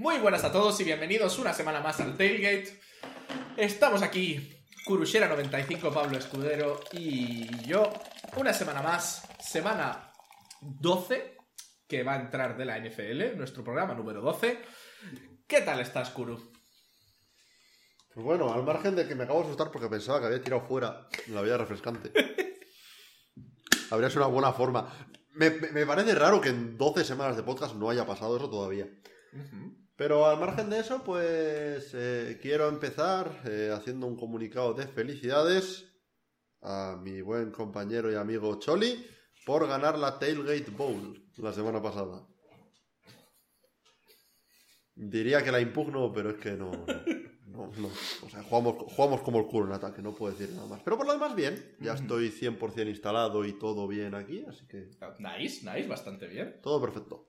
Muy buenas a todos y bienvenidos una semana más al Tailgate. Estamos aquí, Kurushera95, Pablo Escudero y yo. Una semana más, semana 12, que va a entrar de la NFL, nuestro programa número 12. ¿Qué tal estás, Kuru? Pues bueno, al margen de que me acabo de asustar porque pensaba que había tirado fuera la vida refrescante. Habría sido una buena forma. Me, me- me parece raro que en 12 semanas de podcast no haya pasado eso todavía. Pero al margen de eso, pues eh, quiero empezar eh, haciendo un comunicado de felicidades a mi buen compañero y amigo Choli por ganar la Tailgate Bowl la semana pasada. Diría que la impugno, pero es que no. no, no, no. O sea, jugamos, jugamos como el culo en ataque, no puedo decir nada más. Pero por lo demás, bien. Ya estoy 100% instalado y todo bien aquí, así que Nice, nice, bastante bien. todo perfecto.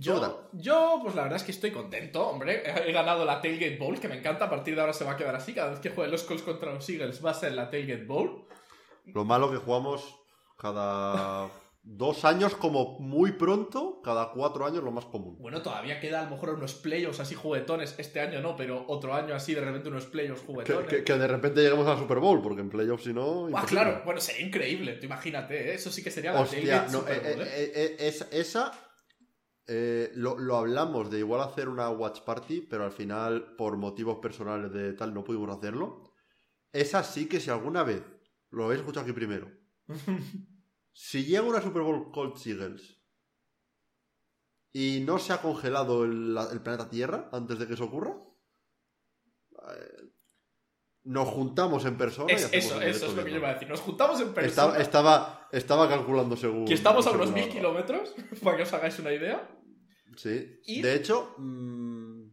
Yo, yo, pues la verdad es que estoy contento, hombre. He ganado la Tailgate Bowl, que me encanta. A partir de ahora se va a quedar así. Cada vez que juegue los Colts contra los Eagles va a ser la Tailgate Bowl. Lo malo que jugamos cada dos años como muy pronto, cada cuatro años lo más común. Bueno, todavía queda a lo mejor unos playoffs así juguetones. Este año no, pero otro año así de repente unos playoffs juguetones. que- que de repente lleguemos al Super Bowl, porque en playoffs si no... Ah, claro. Bueno, sería increíble. Tú imagínate, ¿eh? eso sí que sería la Hostia, Tailgate no, Super eh, Bowl, ¿eh? es- esa eh, lo, lo hablamos de igual hacer una watch party, pero al final por motivos personales de tal no pudimos hacerlo. Esa sí que si alguna vez lo habéis escuchado aquí primero, si llega una Super Bowl Colts Eagles y no se ha congelado el, la- el planeta Tierra antes de que eso ocurra, eh, nos juntamos en persona. y Es- eso, eso es lo que yo iba a decir. Nos juntamos en persona. Estaba, estaba, estaba calculando según. que estamos a unos mil kilómetros, para que os hagáis una idea. Sí. Y- De hecho, mm,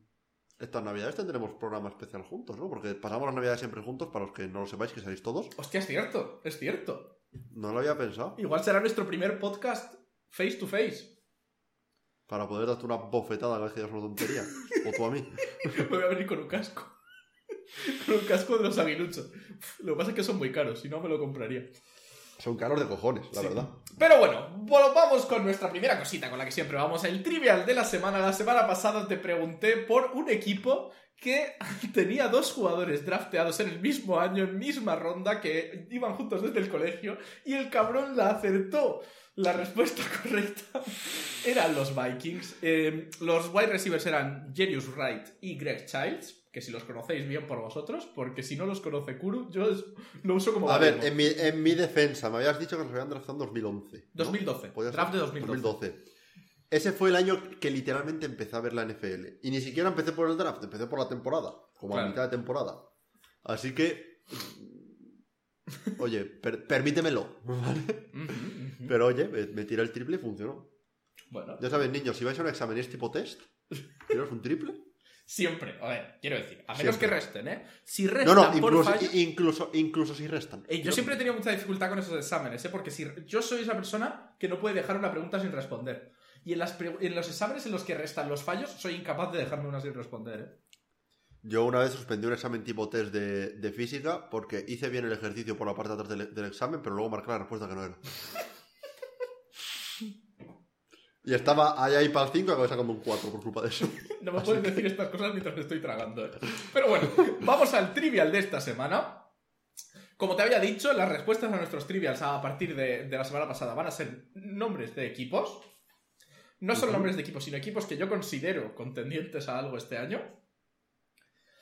estas navidades tendremos programa especial juntos, ¿no? Porque pasamos las navidades siempre juntos, para los que no lo sepáis, que seáis todos. Hostia, es cierto, es cierto. No lo había pensado. Igual será nuestro primer podcast face to face. Para poder darte una bofetada cada vez que digas una tontería. o tú a mí. Me voy a venir con un casco. Con un casco de los aguiluchos. Lo que pasa es que son muy caros, si no me lo compraría. Son caros de cojones, la Sí. verdad. Pero bueno, volvamos con nuestra primera cosita con la que siempre vamos. El trivial de la semana. La semana pasada te pregunté por un equipo que tenía dos jugadores drafteados en el mismo año, en misma ronda, que iban juntos desde el colegio, y el cabrón la acertó. La respuesta correcta eran los Vikings. Eh, los wide receivers eran Jerius Wright y Greg Childs, que si los conocéis bien por vosotros, porque si no los conoce Kuru, yo lo uso como... A ver, en mi, en mi defensa, me habías dicho que nos habían draftado en 2011. ¿no? 2012, Podía ser. draft de 2012. 2012. Ese fue el año que literalmente empecé a ver la NFL. Y ni siquiera empecé por el draft, empecé por la temporada. Como Claro. a mitad de temporada. Así que. Oye, per- permítemelo. ¿vale? Pero oye, me, me tiré el triple y funcionó. Bueno, Ya sabes, niños, si vais a un examen es tipo test, tiraros un triple. Siempre. A ver, quiero decir, a menos Siempre. que resten, ¿eh? Si No, restan no, por incluso, fallo- incluso, incluso si restan. Eh, yo siempre he tenido mucha dificultad con esos exámenes, ¿eh? Porque si yo soy esa persona que no puede dejar una pregunta sin responder. Y en, las en los exámenes en los que restan los fallos, soy incapaz de dejarme una sin responder, ¿eh? Yo una vez suspendí un examen tipo test de, de física porque hice bien el ejercicio por la parte de atrás del, del examen, pero luego marqué la respuesta que no era. Y estaba ahí, ahí para el 5 y acabé sacando un 4 por culpa de eso. No me puedes decir estas cosas mientras estoy tragando. ¿eh? Pero bueno, vamos al trivial de esta semana. Como te había dicho, las respuestas a nuestros trivials a partir de, de la semana pasada van a ser nombres de equipos. No solo Ujú. nombres de equipos, sino equipos que yo considero contendientes a algo este año.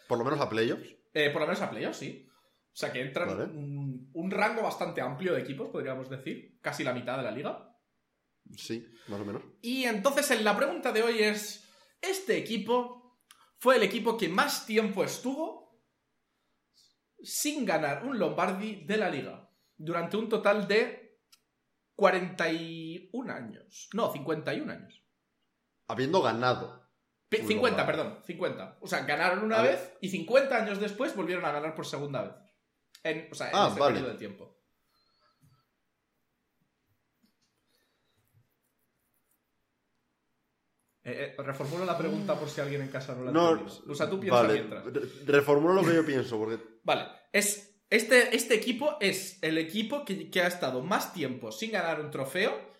Por lo menos a playoffs. Eh, por lo menos a playoffs, sí. O sea que entran Vale. un, un rango bastante amplio de equipos, podríamos decir. Casi la mitad de la liga. Sí, más o menos. Y entonces en la pregunta de hoy es, ¿este equipo fue el equipo que más tiempo estuvo sin ganar un Lombardi de la liga? Durante un total de 41 años. No, 51 años. Habiendo ganado. Pi- Un 50, Lombardi. perdón, 50. O sea, ganaron una A ver. vez y 50 años después volvieron a ganar por segunda vez. En, o sea, en Ah, ese vale. periodo de tiempo. Eh, eh, reformulo la pregunta por si alguien en casa no la No, entiende. O sea, tú piensas vale, mientras. re- reformulo lo que yo pienso, porque Vale, es, este, este equipo es el equipo que, que ha estado más tiempo sin ganar un trofeo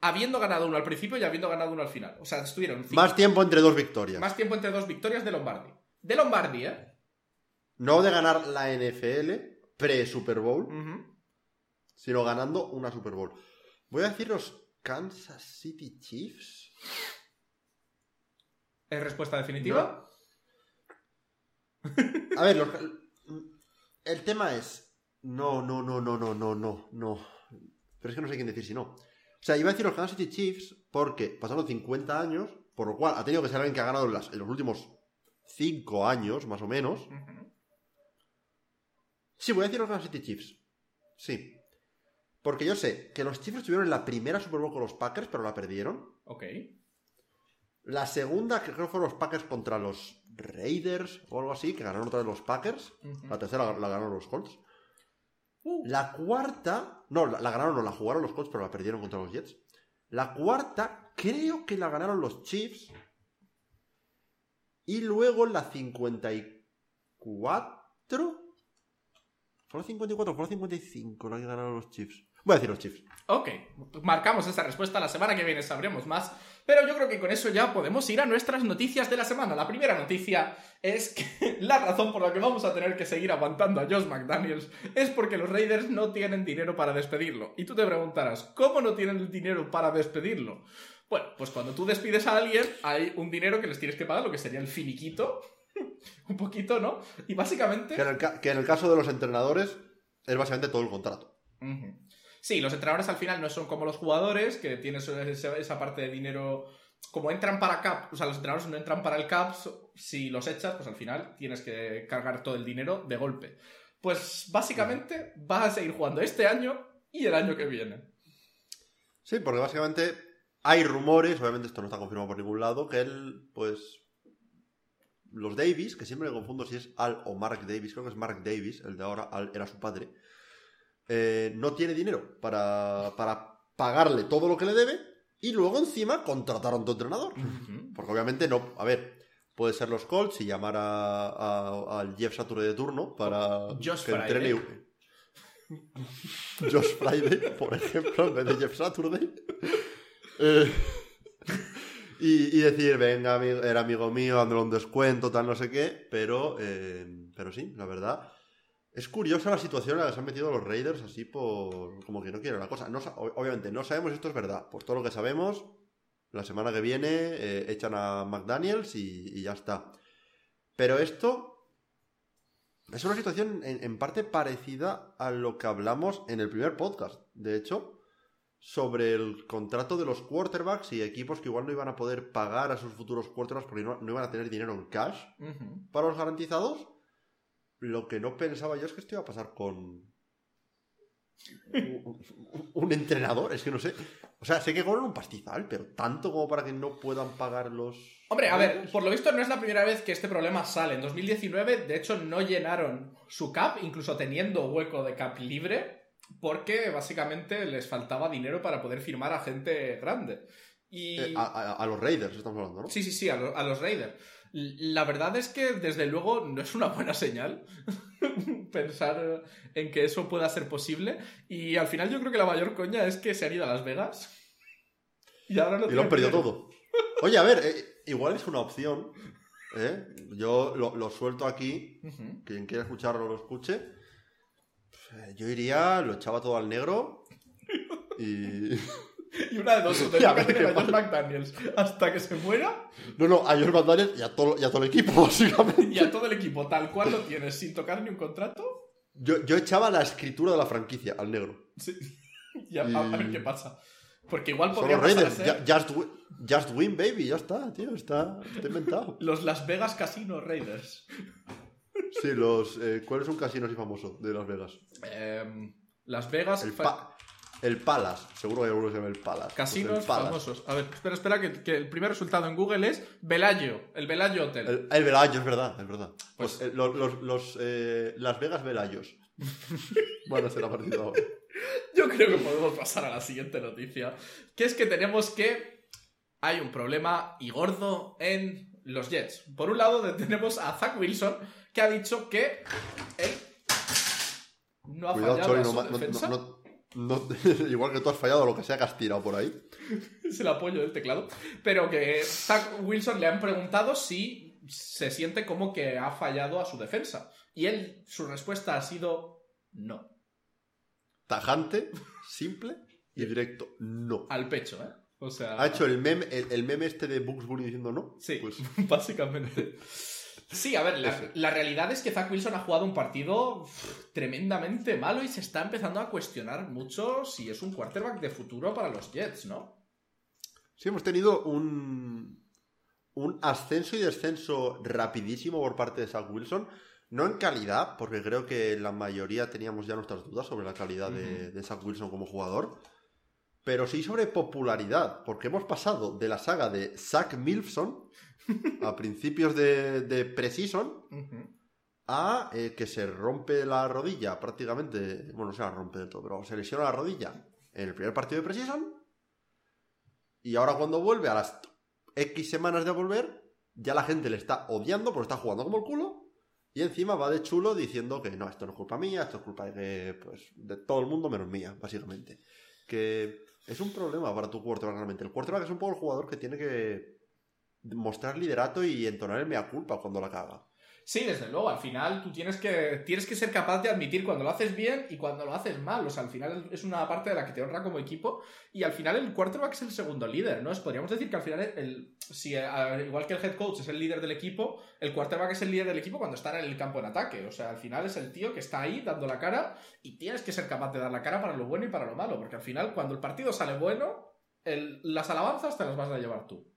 habiendo ganado uno al principio y habiendo ganado uno al final. O sea, estuvieron cinco- Más tiempo entre dos victorias. más tiempo entre dos victorias de Lombardi. De Lombardi, ¿eh? No de ganar la NFL pre-Super Bowl, sino ganando una Super Bowl. Voy a decir los Kansas City Chiefs. ¿Es respuesta definitiva? A ver, el tema es. No, no, no, no, no, no, no, no. Pero es que no sé quién decir si no. O sea, iba a decir los Kansas City Chiefs porque pasaron 50 años, por lo cual ha tenido que ser alguien que ha ganado en, las- en los últimos 5 años, más o menos. Sí, voy a decir los Kansas City Chiefs. Sí. Porque yo sé que los Chiefs estuvieron en la primera Super Bowl con los Packers, pero la perdieron. Ok. La segunda, que creo que fueron los Packers contra los Raiders o algo así, que ganaron otra vez los Packers. La tercera la, la ganaron los Colts. Uh, La cuarta, no, la, la ganaron, no, la jugaron los Colts, pero la perdieron contra los Jets. La cuarta, creo que la ganaron los Chiefs. Y luego la 54. ¿Fue la 54 o fue la 55 la que ganaron los Chiefs? Voy a decir los Chiefs. Ok, marcamos esa respuesta. La semana que viene sabremos más. Pero yo creo que con eso ya podemos ir a nuestras noticias de la semana. La primera noticia es que la razón por la que vamos a tener que seguir aguantando a Josh McDaniels es porque los Raiders no tienen dinero para despedirlo. Y tú te preguntarás, ¿cómo no tienen el dinero para despedirlo? Bueno, pues cuando tú despides a alguien, hay un dinero que les tienes que pagar, lo que sería el finiquito. un poquito, ¿no? Y básicamente... Que en, el, que en el caso de los entrenadores es básicamente todo el contrato. Ujú. Sí, los entrenadores al final no son como los jugadores, que tienes esa, parte de dinero. Como entran para cap, o sea, los entrenadores no entran para el cap, si los echas, pues al final tienes que cargar todo el dinero de golpe. Pues básicamente vas a seguir jugando este año y el año que viene. Sí, porque básicamente hay rumores, obviamente esto no está confirmado por ningún lado, que él, pues. Los Davis, que siempre me confundo si es Al o Mark Davis, creo que es Mark Davis, el de ahora, Al era su padre, eh, no tiene dinero para, para pagarle todo lo que le debe y luego encima contratar a un entrenador. Porque obviamente no, a ver, puede ser los Colts y llamar a, a- al Jeff Saturday de turno para Josh que Friday. entrene. Josh Friday, por ejemplo, en vez de Jeff Saturday. Eh, y, y decir, venga, amigo- era amigo mío, dándole un descuento, tal, no sé qué. Pero, eh, pero sí, la verdad. Es curiosa la situación en la que se han metido los Raiders así por... como que no quieren la cosa. No obviamente, no sabemos si esto es verdad. Por todo lo que sabemos, la semana que viene eh, echan a McDaniels y, y ya está. Pero esto es una situación en, en parte parecida a lo que hablamos en el primer podcast. De hecho, sobre el contrato de los quarterbacks y equipos que igual no iban a poder pagar a sus futuros quarterbacks porque no, no iban a tener dinero en cash para los garantizados. Lo que no pensaba yo es que esto iba a pasar con un, entrenador. Es que no sé. O sea, sé que cobran un pastizal, pero tanto como para que no puedan pagar los. Hombre, a ver, por lo visto no es la primera vez que este problema sale. En 2019, de hecho, no llenaron su cap, incluso teniendo hueco de cap libre, porque básicamente les faltaba dinero para poder firmar a gente grande. Y... Eh, a, a- a los Raiders estamos hablando, ¿no? Sí, sí, sí, a, lo- a los Raiders. La verdad es que, desde luego, no es una buena señal pensar en que eso pueda ser posible. Y al final yo creo que la mayor coña es que se han ido a Las Vegas. Y ahora no Y lo han perdido dinero. todo. Oye, a ver, eh, igual es una opción. ¿eh? Yo lo, lo suelto aquí. Quien quiera escucharlo, lo escuche. Eh, Yo iría, lo echaba todo al negro. Y. Y una de dos, o te a mal. McDaniels hasta que se muera No, no, a George McDaniels y a todo, y a todo el equipo, básicamente. y a todo el equipo tal cual lo tienes sin tocar ni un contrato. Yo, yo echaba la escritura de la franquicia al negro. Sí. Y a, ver qué pasa. Porque igual Son podría pasar ser Just, win, just win, baby. Ya está, tío. Está, está inventado. los Las Vegas Casino Raiders. Sí, los. Eh, ¿Cuál es un casino así famoso de Las Vegas? Em, Las Vegas El, pa- el Palace. Seguro que alguno se llama el Palace. Casinos Pues el Palace. famosos. A ver, espera, espera, que, que el primer resultado en Google es Velayo, el Velayo Hotel. El, el Velayo, es verdad, es verdad. Pues- Pues, eh, los, los- los, eh, Las Vegas Velayos. bueno, será partido ahora. Yo creo que podemos pasar a la siguiente noticia, que es que tenemos que hay un problema y gordo en los Jets. Por un lado tenemos a Zach Wilson, que ha dicho que él no ha Cuidado, fallado Chori, a no, su ma- no- defensa. no- no- No- igual que tú has fallado lo que sea que has tirado por ahí. es el apoyo del teclado. Pero que Zach Wilson le han preguntado si se siente como que ha fallado a su defensa. Y él, su respuesta ha sido no. Tajante, simple y directo. No. Al pecho, ¿eh? O sea. Ha hecho el meme, el, el meme este de Bugs Bunny diciendo no. Sí, Pues básicamente. Sí, a ver, la, realidad es que Zach Wilson ha jugado un partido tremendamente malo y se está empezando a cuestionar mucho si es un quarterback de futuro para los Jets, ¿no? sí hemos tenido un, un ascenso y descenso rapidísimo por parte de Zach Wilson. No en calidad, porque creo que la mayoría teníamos ya nuestras dudas sobre la calidad de, de Zach Wilson como jugador. Pero sí sobre popularidad, porque hemos pasado de la saga de Zach Milfson a principios de, de Ujú. a eh, que se rompe la rodilla prácticamente, bueno, no se la rompe del todo, pero se lesiona la rodilla en el primer partido de Precision y ahora cuando vuelve a las X semanas de volver, ya la gente le está odiando porque está jugando como el culo y encima va de chulo diciendo que no, esto no es culpa mía, esto es culpa de, que, pues, de todo el mundo menos mía, básicamente. Que es un problema para tu quarterback realmente. El quarterback es un poco el jugador que tiene que mostrar liderato y entonar el mea culpa cuando la caga. Sí, desde luego, al final tú tienes que, tienes que ser capaz de admitir cuando lo haces bien y cuando lo haces mal. O sea, al final es una parte de la que te honra como equipo y al final el quarterback es el segundo líder, ¿no? Es- Podríamos decir que al final, el, si, a- igual que el head coach es el líder del equipo, el quarterback es el líder del equipo cuando está en el campo en ataque. O sea, al final es el tío que está ahí dando la cara y tienes que ser capaz de dar la cara para lo bueno y para lo malo, porque al final cuando el partido sale bueno, las alabanzas te las vas a llevar tú.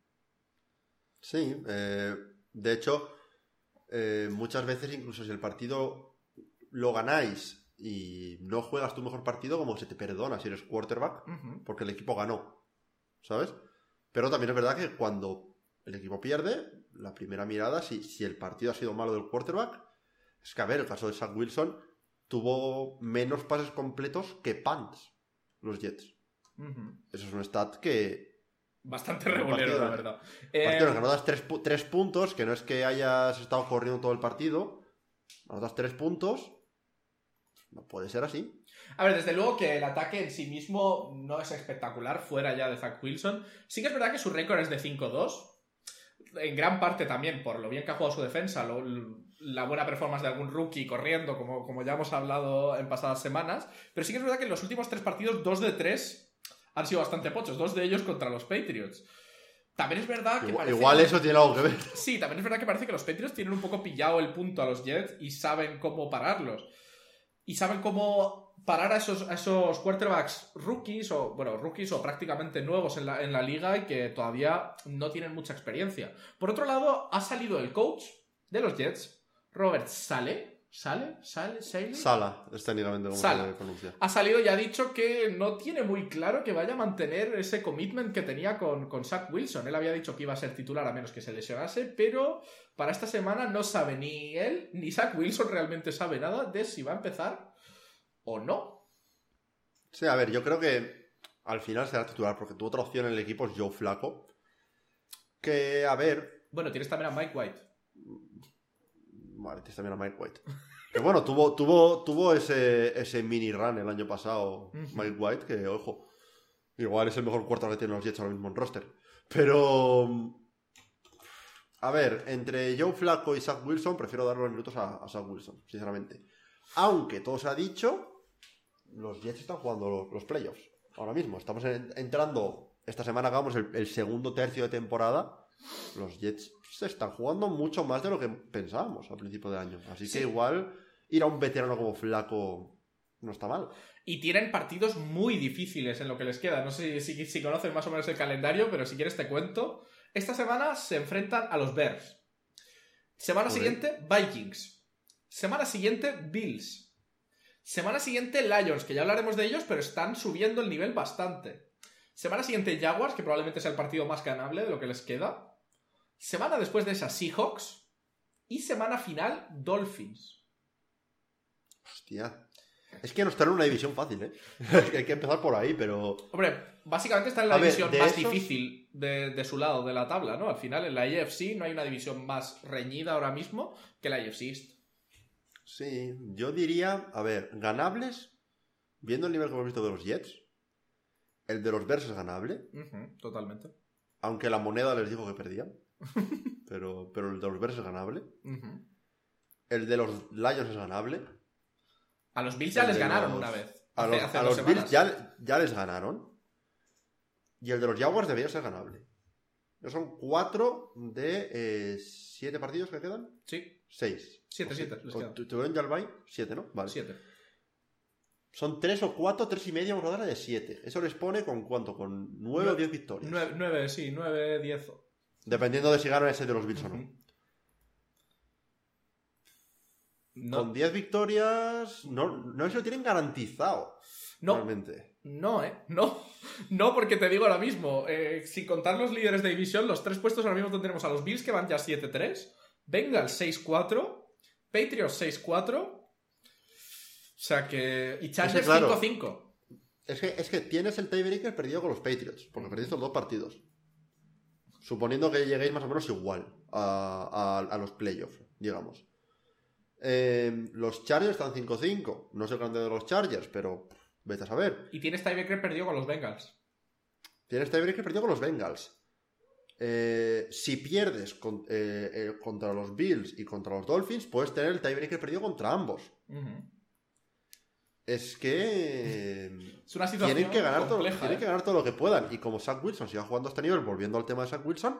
Sí, eh, de hecho, eh, muchas veces incluso si el partido lo ganáis y no juegas tu mejor partido, como se te perdona si eres quarterback, porque el equipo ganó, ¿sabes? Pero también es verdad que cuando el equipo pierde, la primera mirada, si, si el partido ha sido malo del quarterback, es que a ver, el caso de Zach Wilson tuvo menos pases completos que punts los Jets. Eso es un stat que Bastante regulero, la verdad. Partido Eh, en el que anotas tres, pu- tres puntos, que no es que hayas estado corriendo todo el partido, anotas tres puntos, no puede ser así. A ver, desde luego que el ataque en sí mismo no es espectacular fuera ya de Zach Wilson. Sí que es verdad que su récord es de 5-2. En gran parte también por lo bien que ha jugado su defensa, lo- la buena performance de algún rookie corriendo, como, como ya hemos hablado en pasadas semanas. Pero sí que es verdad que en los últimos tres partidos, dos de tres han sido bastante pochos. Dos de ellos contra los Patriots. También es verdad que Igual, parece- igual eso tiene algo que ver. Sí, también es verdad que parece que los Patriots tienen un poco pillado el punto a los Jets y saben cómo pararlos. Y saben cómo parar a esos, a esos quarterbacks rookies, o bueno, rookies o prácticamente nuevos en la, en la liga y que todavía no tienen mucha experiencia. Por otro lado, ha salido el coach de los Jets, Robert Sale. ¿Sale? ¿Sale? ¿Sale? Sala, es técnicamente como Sala. se pronuncia. ha salido y ha dicho que no tiene muy claro que vaya a mantener ese commitment que tenía con, con Zach Wilson. Él había dicho que iba a ser titular a menos que se lesionase, pero para esta semana no sabe ni él ni Zach Wilson realmente sabe nada de si va a empezar o no. Sí, a ver, yo creo que al final será titular, porque tu otra opción en el equipo es Joe Flaco. Que, a ver, Bueno, tienes también a Mike White. Vale, tienes también a Mike White. Que bueno, tuvo, tuvo, tuvo ese, ese mini run el año pasado. Mike White, que ojo, igual es el mejor cuarto que tienen los Jets ahora mismo en roster. Pero. A ver, entre Joe Flacco y Zach Wilson, prefiero dar los minutos a, a Zach Wilson, sinceramente. Aunque todo se ha dicho, los Jets están jugando los, los playoffs. Ahora mismo, estamos en- entrando. Esta semana el, el segundo tercio de temporada. Los Jets se están jugando mucho más de lo que pensábamos al principio de año. Así Sí. que igual ir a un veterano como Flaco no está mal. Y tienen partidos muy difíciles en lo que les queda. No sé si, si conocen más o menos el calendario, pero si quieres te cuento. Esta semana se enfrentan a los Bears. Semana Joder. siguiente, Vikings. Semana siguiente, Bills. Semana siguiente, Lions, que ya hablaremos de ellos, pero están subiendo el nivel bastante. Semana siguiente, Jaguars, que probablemente sea el partido más ganable de lo que les queda. Semana después de esa, Seahawks. Y semana final, Dolphins. Hostia. Es que no están en una división fácil, ¿eh? Es que hay que empezar por ahí, pero. Hombre, básicamente está en la A división más esos- difícil de, de su lado de la tabla, ¿no? Al final, en la AFC no hay una división más reñida ahora mismo que la AFC East. Sí, yo diría, a ver, ganables. viendo el nivel que hemos visto de los Jets, el de los Bears es ganable, totalmente. aunque la moneda les dijo que perdían. pero, pero el de los Bears es ganable. Ujú. El de los Lions es ganable. A los Bills ya El les ganaron los- una vez. A hace- los, hace a los Bills ya, ya les ganaron. Y el de los Jaguars debería ser ganable. No son cuatro de eh, siete partidos que quedan. Sí, Seis. Siete, O siete, les quedan. ¿Tuvieron ya el bye? Siete, ¿no? Vale. siete. Son tres o cuatro, tres y media, una rodada de siete. Eso les pone con cuánto? Con nueve o diez victorias. Nueve, nueve, sí, nueve, diez. Dependiendo de si ganan ese de los Bills o no. No, Con 10 victorias, no, no se lo tienen garantizado. no, Realmente. no, ¿eh? No, no, porque te digo ahora mismo, eh, sin contar los líderes de división, los tres puestos ahora mismo tendremos a los Bills que van ya 7-3, Bengals 6-4, Patriots 6-4, o sea que... Y Chargers claro. 5-5. Es que, es que tienes el tiebreaker perdido con los Patriots, porque perdiste los dos partidos. Suponiendo que lleguéis más o menos igual a, a- a los playoffs, digamos. Eh, los Chargers están 5-5. No sé el grande de los Chargers, pero vete a saber. Y tienes tiebreaker perdido con los Bengals. Tienes tiebreaker perdido con los Bengals. Eh, si pierdes con- eh, eh, contra los Bills y contra los Dolphins, puedes tener el tiebreaker perdido contra ambos. Es que Es una situación tienen que, ganar todo, tienen ¿eh? que ganar todo lo que puedan. Y como Zach Wilson siga jugando a este nivel, volviendo al tema de Zach Wilson,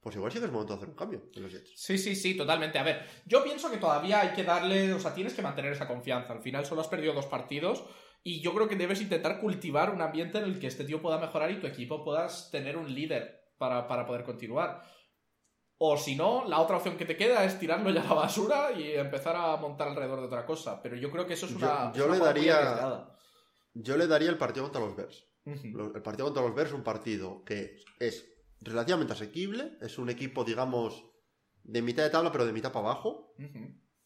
pues igual sí que es momento de hacer un cambio en los Jets. Sí, sí, sí, totalmente. A ver, yo pienso que todavía hay que darle, o sea, tienes que mantener esa confianza. Al final solo has perdido dos partidos y yo creo que debes intentar cultivar un ambiente en el que este tío pueda mejorar y tu equipo puedas tener un líder para, para poder continuar. O si no, la otra opción que te queda es tirarlo ya a la basura y empezar a montar alrededor de otra cosa. Pero yo creo que eso es Yo- una. yo es una le daría-. Yo le daría el partido contra los Bears. El partido contra los Bears es un partido que es relativamente asequible. Es un equipo, digamos, de mitad de tabla, pero de mitad para abajo.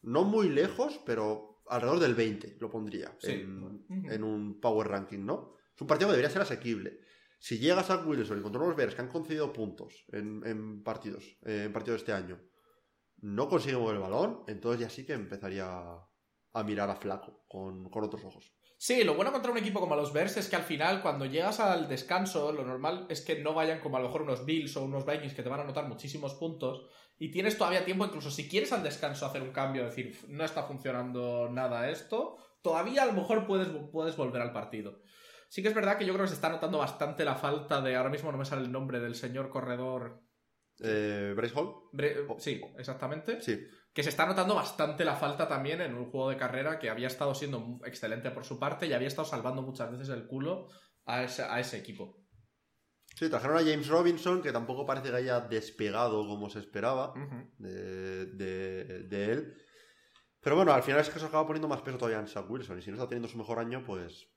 No muy lejos, pero alrededor del 20 lo pondría Sí. en, en un power ranking, ¿no? Es un partido que debería ser asequible. Si llegas a Wilson y contra los Bears que han concedido puntos en, partidos, eh, en partidos de este año, no consiguen mover el balón, entonces ya sí que empezaría a, a mirar a flaco con, con otros ojos. Sí, lo bueno contra un equipo como los Bears es que al final, cuando llegas al descanso, lo normal es que no vayan como a lo mejor unos Bills o unos Vikings que te van a anotar muchísimos puntos. Y tienes todavía tiempo, incluso si quieres al descanso hacer un cambio, decir, no está funcionando nada esto, todavía a lo mejor puedes, puedes volver al partido. Sí que es verdad que yo creo que se está notando bastante la falta de. Ahora mismo no me sale el nombre del señor corredor. Eh, Bryce Hall, Bre- Sí, exactamente. sí. Que se está notando bastante la falta también en un juego de carrera que había estado siendo excelente por su parte y había estado salvando muchas veces el culo a ese, a ese equipo. Sí, trajeron a James Robinson, que tampoco parece que haya despegado como se esperaba Ujú. de, de- de él. Pero bueno, al final es que se acaba poniendo más peso todavía en Zach Wilson. Y si no está teniendo su mejor año, pues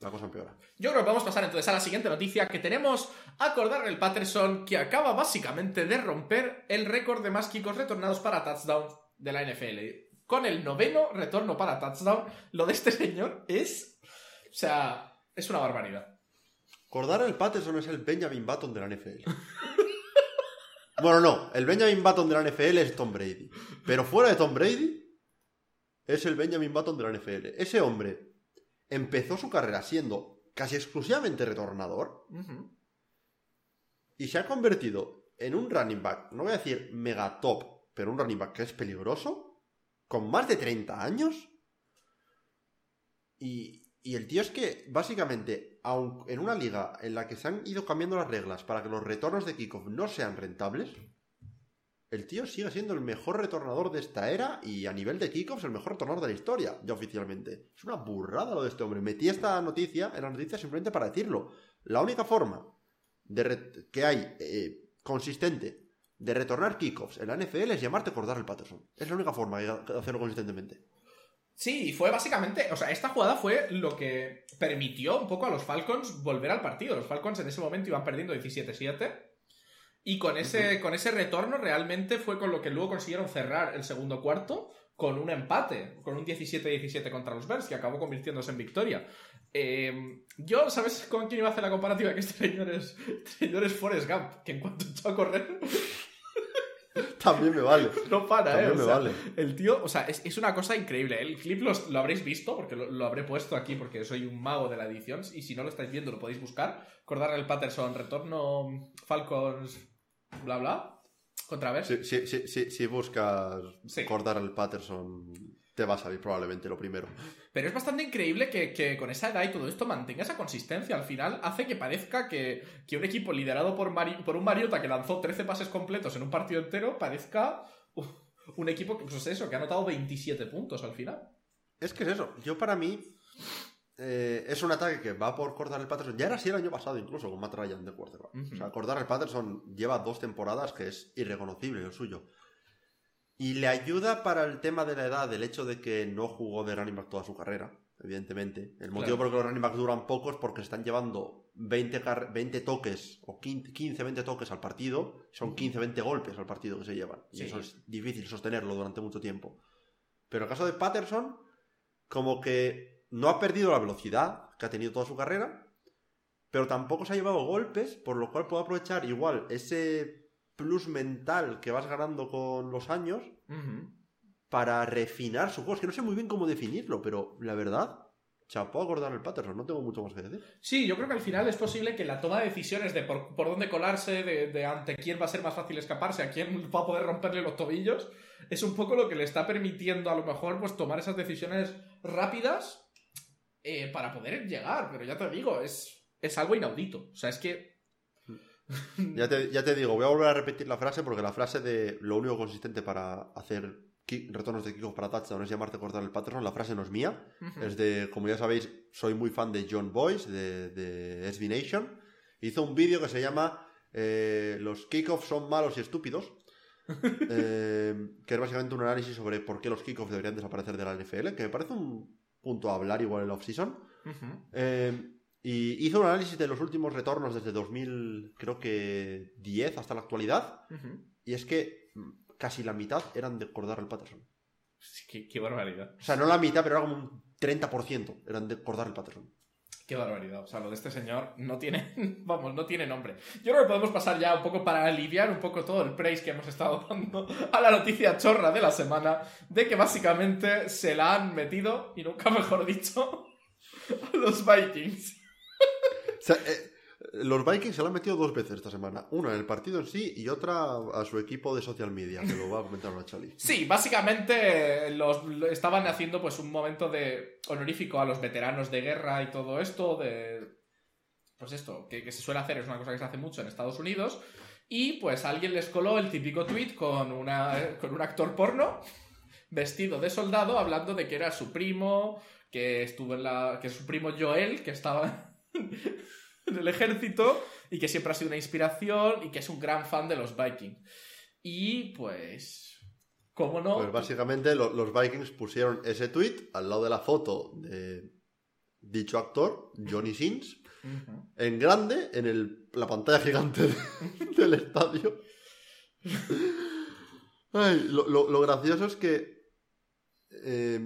la cosa empeora. Yo creo que vamos a pasar entonces a la siguiente noticia que tenemos a el Patterson que acaba básicamente de romper el récord de más kicks retornados para touchdown de la NFL. Con el noveno retorno para touchdown, lo de este señor es... O sea, es una barbaridad. Cordar el Patterson es el Benjamin Button de la NFL. bueno, no, el Benjamin Button de la NFL es Tom Brady. Pero fuera de Tom Brady, es el Benjamin Button de la NFL. Ese hombre empezó su carrera siendo casi exclusivamente retornador y se ha convertido en un running back, no voy a decir mega top, pero un running back que es peligroso, con más de 30 años. Y, y el tío es que, básicamente, aun en una liga en la que se han ido cambiando las reglas para que los retornos de kickoff no sean rentables, el tío sigue siendo el mejor retornador de esta era y a nivel de kickoffs el mejor retornador de la historia, ya oficialmente. Es una burrada lo de este hombre. Metí esta noticia en la noticia simplemente para decirlo. La única forma de que hay eh, consistente de retornar kickoffs en la NFL es llamarte Cordar el Patterson. Es la única forma de hacerlo consistentemente. Sí, y fue básicamente, o sea, esta jugada fue lo que permitió un poco a los Falcons volver al partido. Los Falcons en ese momento iban perdiendo 17-7 y con ese, con ese retorno realmente fue con lo que luego consiguieron cerrar el segundo cuarto con un empate, con un 17-17 contra los Bears, que acabó convirtiéndose en victoria. Eh, yo, ¿sabes con quién iba a hacer la comparativa? Que este señor es, este señor es Forrest Gump, que en cuanto echó a correr... También me vale. No para, También ¿eh? O me sea, vale. El tío, o sea, es, es una cosa increíble. El clip los- lo habréis visto, porque lo, lo habré puesto aquí, porque soy un mago de la edición. Y si no lo estáis viendo, lo podéis buscar. Acordar el Patterson, retorno Falcons, bla bla. Controversia. Si, si, si, si, si buscas Sí. cortar el Patterson, te va a salir probablemente lo primero. Pero es bastante increíble que, que con esa edad y todo esto mantenga esa consistencia. Al final hace que parezca que, que un equipo liderado por, Mari- por un Mariota que lanzó 13 pases completos en un partido entero parezca uf, un equipo que, pues eso, que ha anotado 27 puntos al final. Es que es eso. Yo para mí eh, es un ataque que va por cortar el Patterson. Ya era así el año pasado incluso con Matt Ryan de quarterback. Ujú. O sea, cortar el Patterson lleva dos temporadas que es irreconocible el suyo. Y le ayuda para el tema de la edad el hecho de que no jugó de running back toda su carrera, evidentemente. El motivo Claro. por el que los running backs duran poco es porque están llevando 20, car- 20 toques o 15, 20 toques al partido. Son 15, 20 golpes al partido que se llevan. Y eso es difícil sostenerlo durante mucho tiempo. Pero en el caso de Patterson, como que no ha perdido la velocidad que ha tenido toda su carrera, pero tampoco se ha llevado golpes, por lo cual puede aprovechar igual ese plus mental que vas ganando con los años para refinar su juego. Es que no sé muy bien cómo definirlo, pero la verdad, chapó a acordar el Patterson, no tengo mucho más que decir. Sí, yo creo que al final es posible que la toma de decisiones de por, por dónde colarse, de, de ante quién va a ser más fácil escaparse, a quién va a poder romperle los tobillos, es un poco lo que le está permitiendo a lo mejor pues tomar esas decisiones rápidas eh, para poder llegar. Pero ya te digo, es, es algo inaudito. O sea, es que... Ya te, ya te digo, voy a volver a repetir la frase porque la frase de lo único consistente para hacer retornos de kickoff para touchdown es llamarte cortar el Patterson, la frase no es mía. Es de, como ya sabéis, soy muy fan de John Boyce, de, de SB Nation. Hizo un vídeo que se llama eh, Los kickoffs son malos y estúpidos. eh, que es básicamente un análisis sobre por qué los kickoffs deberían desaparecer de la NFL, que me parece un punto a hablar igual en la off-season. Eh, y hizo un análisis de los últimos retornos desde 2000, creo que 10 hasta la actualidad. Y es que casi la mitad eran de Cordar el Patterson. Sí, Qué, qué barbaridad. O sea, no la mitad, pero era como un 30% eran de Cordar el Patterson. Qué barbaridad. O sea, lo de este señor no tiene, vamos, no tiene nombre. Yo creo que podemos pasar ya un poco para aliviar un poco todo el praise que hemos estado dando a la noticia chorra de la semana de que básicamente se la han metido, y nunca mejor dicho, a los Vikings. O sea, eh, los Vikings se lo han metido dos veces esta semana. Una en el partido en sí y otra a su equipo de social media, que lo va a comentar ahora Chali. Sí, básicamente los, lo- estaban haciendo pues un momento de honorífico a los veteranos de guerra y todo esto. Pues esto, que, que se suele hacer, es una cosa que se hace mucho en Estados Unidos. Y pues alguien les coló el típico tweet con, una, con un actor porno vestido de soldado hablando de que era su primo, que estuvo en la... que su primo Joel, que estaba en el ejército y que siempre ha sido una inspiración y que es un gran fan de los Vikings. Y pues... ¿Cómo no? Pues básicamente lo- los Vikings pusieron ese tweet al lado de la foto de dicho actor, Johnny Sins, en grande en el- la pantalla gigante de- del estadio. Ay, lo, lo- lo gracioso es que eh,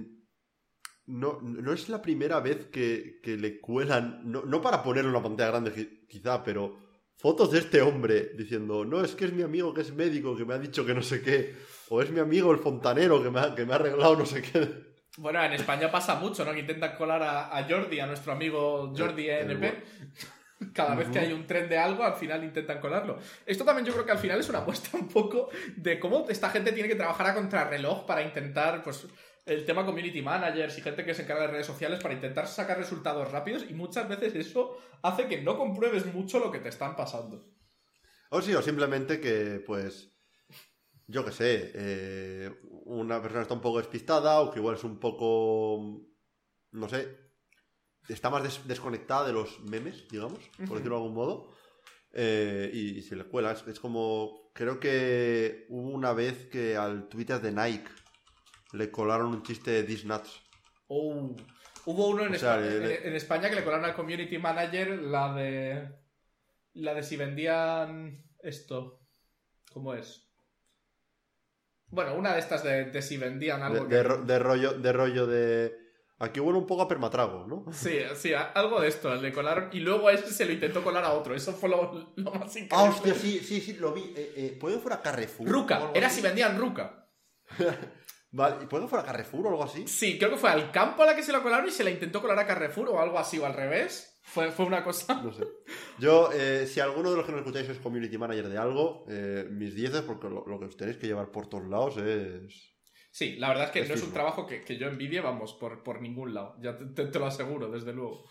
no, no es la primera vez que, que le cuelan, no, no para ponerlo en una pantalla grande qui- quizá, pero fotos de este hombre diciendo, no, es que es mi amigo que es médico, que me ha dicho que no sé qué, o es mi amigo el fontanero que me ha, que me ha arreglado no sé qué. Bueno, en España pasa mucho, ¿no? Que intentan colar a, a Jordi, a nuestro amigo Jordi El- el ENP. Cada vez que hay un tren de algo, al final intentan colarlo. Esto también yo creo que al final es una muestra un poco de cómo esta gente tiene que trabajar a contrarreloj para intentar, pues, el tema community managers y gente que se encarga de redes sociales para intentar sacar resultados rápidos y muchas veces eso hace que no compruebes mucho lo que te están pasando. O sí, o simplemente que, pues, yo qué sé, eh, una persona está un poco despistada o que igual es un poco, no sé, está más des- desconectada de los memes, digamos, por decirlo de algún modo, eh, y, se le cuela. Es, es como, creo que hubo una vez que al Twitter de Nike le colaron un chiste de Nuts. Oh, Hubo uno en, O sea, Espa- el- en- en España que le colaron al community manager la de. La de si vendían esto. ¿Cómo es? Bueno, una de estas de, de si vendían algo. de que- ro- de rollo, de rollo de... Aquí huele un poco a permatrago, ¿no? Sí, sí, algo de esto. Le colaron y luego a ese se lo intentó colar a otro. Eso fue lo, lo más increíble. Ah, hostia, sí, sí, sí, lo vi. Eh, eh, ¿Puede que fuera Carrefour? Ruca. Era así? si vendían Ruca. Vale, ¿y puede que fuera Carrefour o algo así? Sí, creo que fue al campo a la que se la colaron y se la intentó colar a Carrefour o algo así o al revés. Fue, fue una cosa. No sé. Yo, eh, si alguno de los que nos escucháis es community manager de algo, eh, mis dieces, porque lo, lo que os tenéis que llevar por todos lados es. Sí, la verdad es que Es no es un trabajo que, que yo envidie, vamos, por, por ningún lado. Ya te, te- te lo aseguro, desde luego.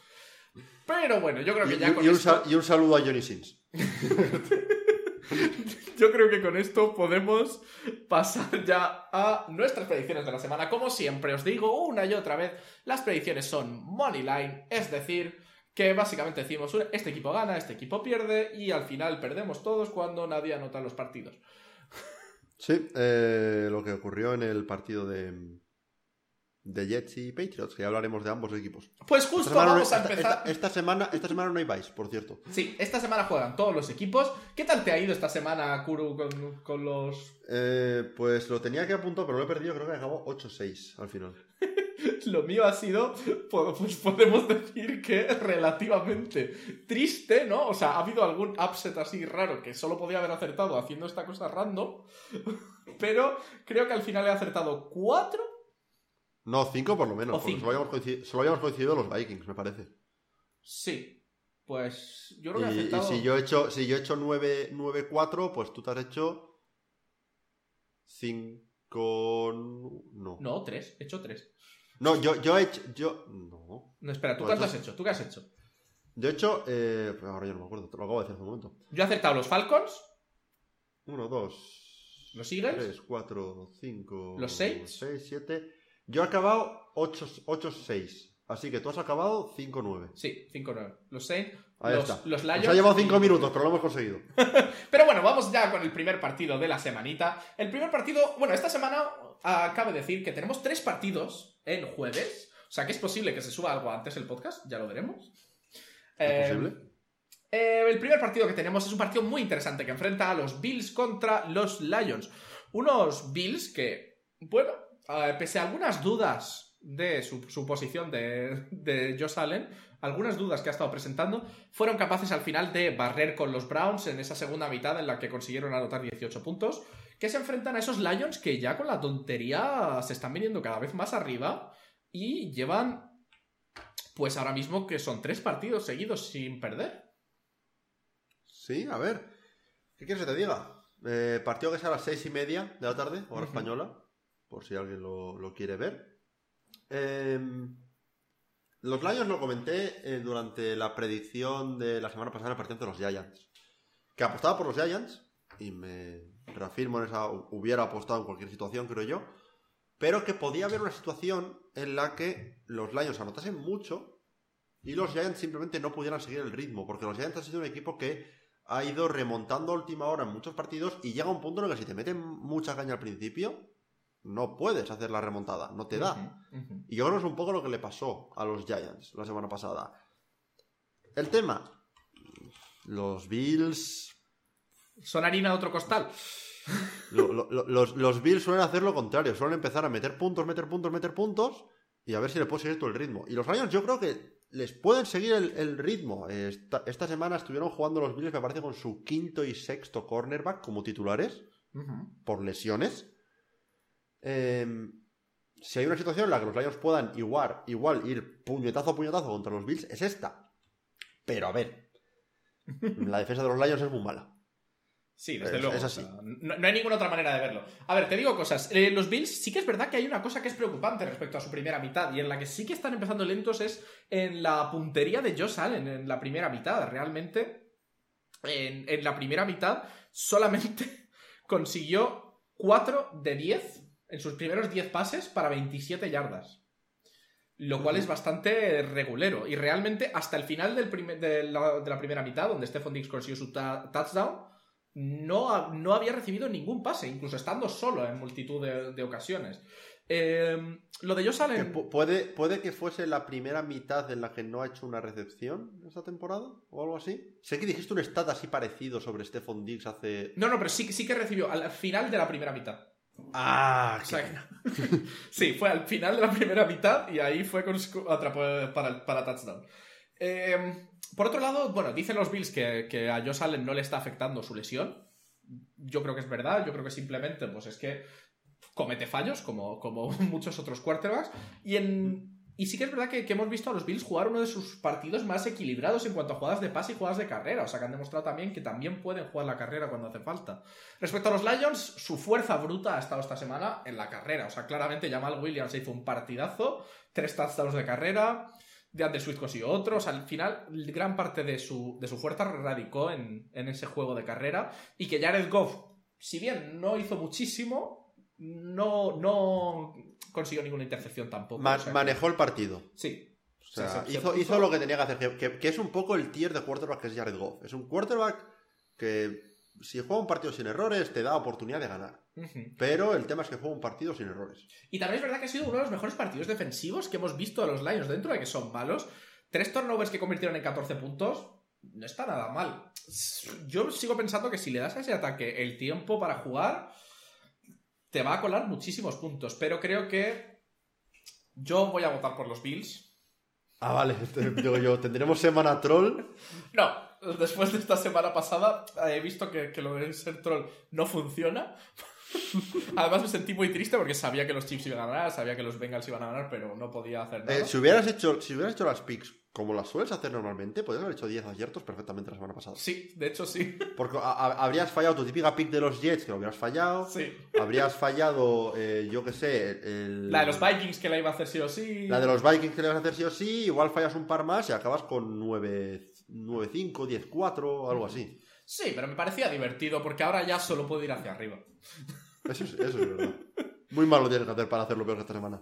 Pero bueno, yo creo que Y, ya y- con y un, esto... sa- y un saludo a Johnny Sins. Yo creo que con esto podemos pasar ya a nuestras predicciones de la semana. Como siempre os digo una y otra vez, las predicciones son money line, es decir, que básicamente decimos este equipo gana, este equipo pierde y al final perdemos todos cuando nadie anota los partidos. Sí, eh, lo que ocurrió en el partido de, de Jets y Patriots, que ya hablaremos de ambos equipos. Pues justo no, vamos a empezar. esta- esta semana, esta semana no hay Vice, por cierto. Sí, esta semana juegan todos los equipos. ¿Qué tal te ha ido esta semana, Kuru, con, con los... Eh, pues lo tenía que apuntar, pero lo he perdido, creo que acabó 8-6 al final. Lo mío ha sido, pues podemos decir que relativamente triste, ¿no? O sea, ha habido algún upset así raro que solo podía haber acertado haciendo esta cosa random, pero creo que al final he acertado cuatro. No, 5 por lo menos, O porque cinco. solo habíamos, coincidido, solo habíamos coincidido los Vikings, me parece. Sí, pues yo creo que he Y, y si yo he hecho, si yo he hecho 9-4, pues tú te has hecho 5... No. No, tres, he hecho tres. No, yo, yo he hecho... Yo, no. No, espera, ¿tú Pues cuánto has eso- hecho? ¿Tú qué has hecho? Yo he hecho... Eh, pues ahora yo no me acuerdo, te lo acabo de decir hace un momento. Yo he acertado los Falcons, 1, 2... Los Eagles. 3, 4, 5... ¿Los Saints? 6, 7... Yo he acabado 8-6. Así que tú has acabado 5-9. sí, 5-9. Los Saints, Ahí los, está. los Nos Lions... ha llevado 5 y- minutos, pero lo hemos conseguido. Pero bueno, vamos ya con el primer partido de la semanita. El primer partido, bueno, esta semana ah, cabe decir que tenemos tres partidos en jueves. O sea que es posible que se suba algo antes el podcast, ya lo veremos. ¿Es Eh, posible? eh, el primer partido que tenemos es un partido muy interesante que enfrenta a los Bills contra los Lions. Unos Bills que, bueno, pese a algunas dudas de su, su posición de, de Josh Allen, algunas dudas que ha estado presentando, fueron capaces al final de barrer con los Browns en esa segunda mitad en la que consiguieron anotar 18 puntos, que se enfrentan a esos Lions que ya con la tontería se están viniendo cada vez más arriba y llevan, pues ahora mismo que son tres partidos seguidos sin perder. Sí, a ver. ¿Qué quieres que te diga? Eh, partido que es a las seis y media de la tarde, hora española, por si alguien lo, lo quiere ver. Eh, los Lions lo comenté eh, durante la predicción de la semana pasada en partido de los Giants. Que apostaba por los Giants, y me reafirmo en esa. Hubiera apostado en cualquier situación, creo yo. Pero que podía haber una situación en la que los Lions anotasen mucho y los Giants simplemente no pudieran seguir el ritmo, porque los Giants han sido un equipo que ha ido remontando a última hora en muchos partidos y llega un punto en el que si te meten mucha caña al principio, no puedes hacer la remontada, no te da. Y yo creo que es un poco lo que le pasó a los Giants la semana pasada. El tema, los Bills... Son harina de otro costal. lo- lo- lo- los, los Bills suelen hacer lo contrario, suelen empezar a meter puntos, meter puntos, meter puntos y a ver si le puede seguir todo el ritmo. Y los Lions yo creo que les pueden seguir el, el ritmo. Esta, esta semana estuvieron jugando los Bills, me parece, con su quinto y sexto cornerback como titulares por lesiones. Eh, si hay una situación en la que los Lions puedan igual, igual ir puñetazo a puñetazo contra los Bills, es esta. Pero a ver, la defensa de los Lions es muy mala. Sí, desde Es- luego. es así. no hay ninguna otra manera de verlo. A ver, te digo cosas. Eh, los Bills sí que es verdad que hay una cosa que es preocupante respecto a su primera mitad y en la que sí que están empezando lentos es en la puntería de Josh Allen en la primera mitad. Realmente, en, en la primera mitad solamente consiguió 4 de 10 en sus primeros 10 pases para 27 yardas. Lo cual es bastante regulero. Y realmente, hasta el final del primer- de, la, de la primera mitad, donde Stephon Diggs consiguió su touchdown, no, no había recibido ningún pase, incluso estando solo en multitud de, de ocasiones. Eh, lo de Josh Allen. pu- puede, puede que fuese la primera mitad en la que no ha hecho una recepción esta temporada o algo así. Sé que dijiste un stat así parecido sobre Stephon Diggs hace. No, no, pero sí, sí que recibió al final de la primera mitad. Ah, O sea que- sí, fue al final de la primera mitad y ahí fue con atrapó para, para touchdown. Eh, por otro lado, bueno, dicen los Bills que, que a Josh Allen no le está afectando su lesión. Yo creo que es verdad, yo creo que simplemente pues es que comete fallos como, como muchos otros quarterbacks. Y, en, y sí que es verdad que, que hemos visto a los Bills jugar uno de sus partidos más equilibrados en cuanto a jugadas de pase y jugadas de carrera. O sea que han demostrado también que también pueden jugar la carrera cuando hace falta. Respecto a los Lions, su fuerza bruta ha estado esta semana en la carrera. O sea, claramente Jamal Williams hizo un partidazo, tres touchdowns de carrera, DeAndre Swift consiguió otro. O sea, al final, gran parte de su, de su fuerza radicó en, en ese juego de carrera. Y que Jared Goff, si bien no hizo muchísimo, no, no consiguió ninguna intercepción tampoco. Ma- O sea que- manejó el partido. Sí. O sea, Sí, se- se hizo, puso- hizo lo que tenía que hacer, que, que- que es un poco el tier de quarterback que es Jared Goff. Es un quarterback que si juega un partido sin errores te da oportunidad de ganar. Pero el tema es que juega un partido sin errores. Y también es verdad que ha sido uno de los mejores partidos defensivos que hemos visto a los Lions, dentro de que son malos. Tres turnovers que convirtieron en 14 puntos, no está nada mal. Yo sigo pensando que si le das a ese ataque el tiempo para jugar, te va a colar muchísimos puntos. Pero creo que yo voy a votar por los Bills. Ah, vale. Digo yo, tendremos semana troll. No, después de esta semana pasada he visto que, que lo de ser troll no funciona. Además me sentí muy triste porque sabía que los Chiefs iban a ganar, sabía que los Bengals iban a ganar, pero no podía hacer nada. Eh, si, hubieras hecho, si hubieras hecho las picks como las sueles hacer normalmente, podrías haber hecho 10 aciertos perfectamente la semana pasada. Sí, de hecho sí. Porque habrías fallado tu típica pick de los Jets, que lo hubieras fallado. Sí. Habrías fallado, eh, yo qué sé, el... La de los Vikings que la iba a hacer sí o sí. La de los Vikings que le vas a hacer sí o sí, igual fallas un par más y acabas con 9 9-5, 10-4, algo así. Sí, pero me parecía divertido porque ahora ya solo puedo ir hacia arriba. Eso es, eso es verdad. Muy mal lo tienes que hacer para hacerlo peor que esta semana.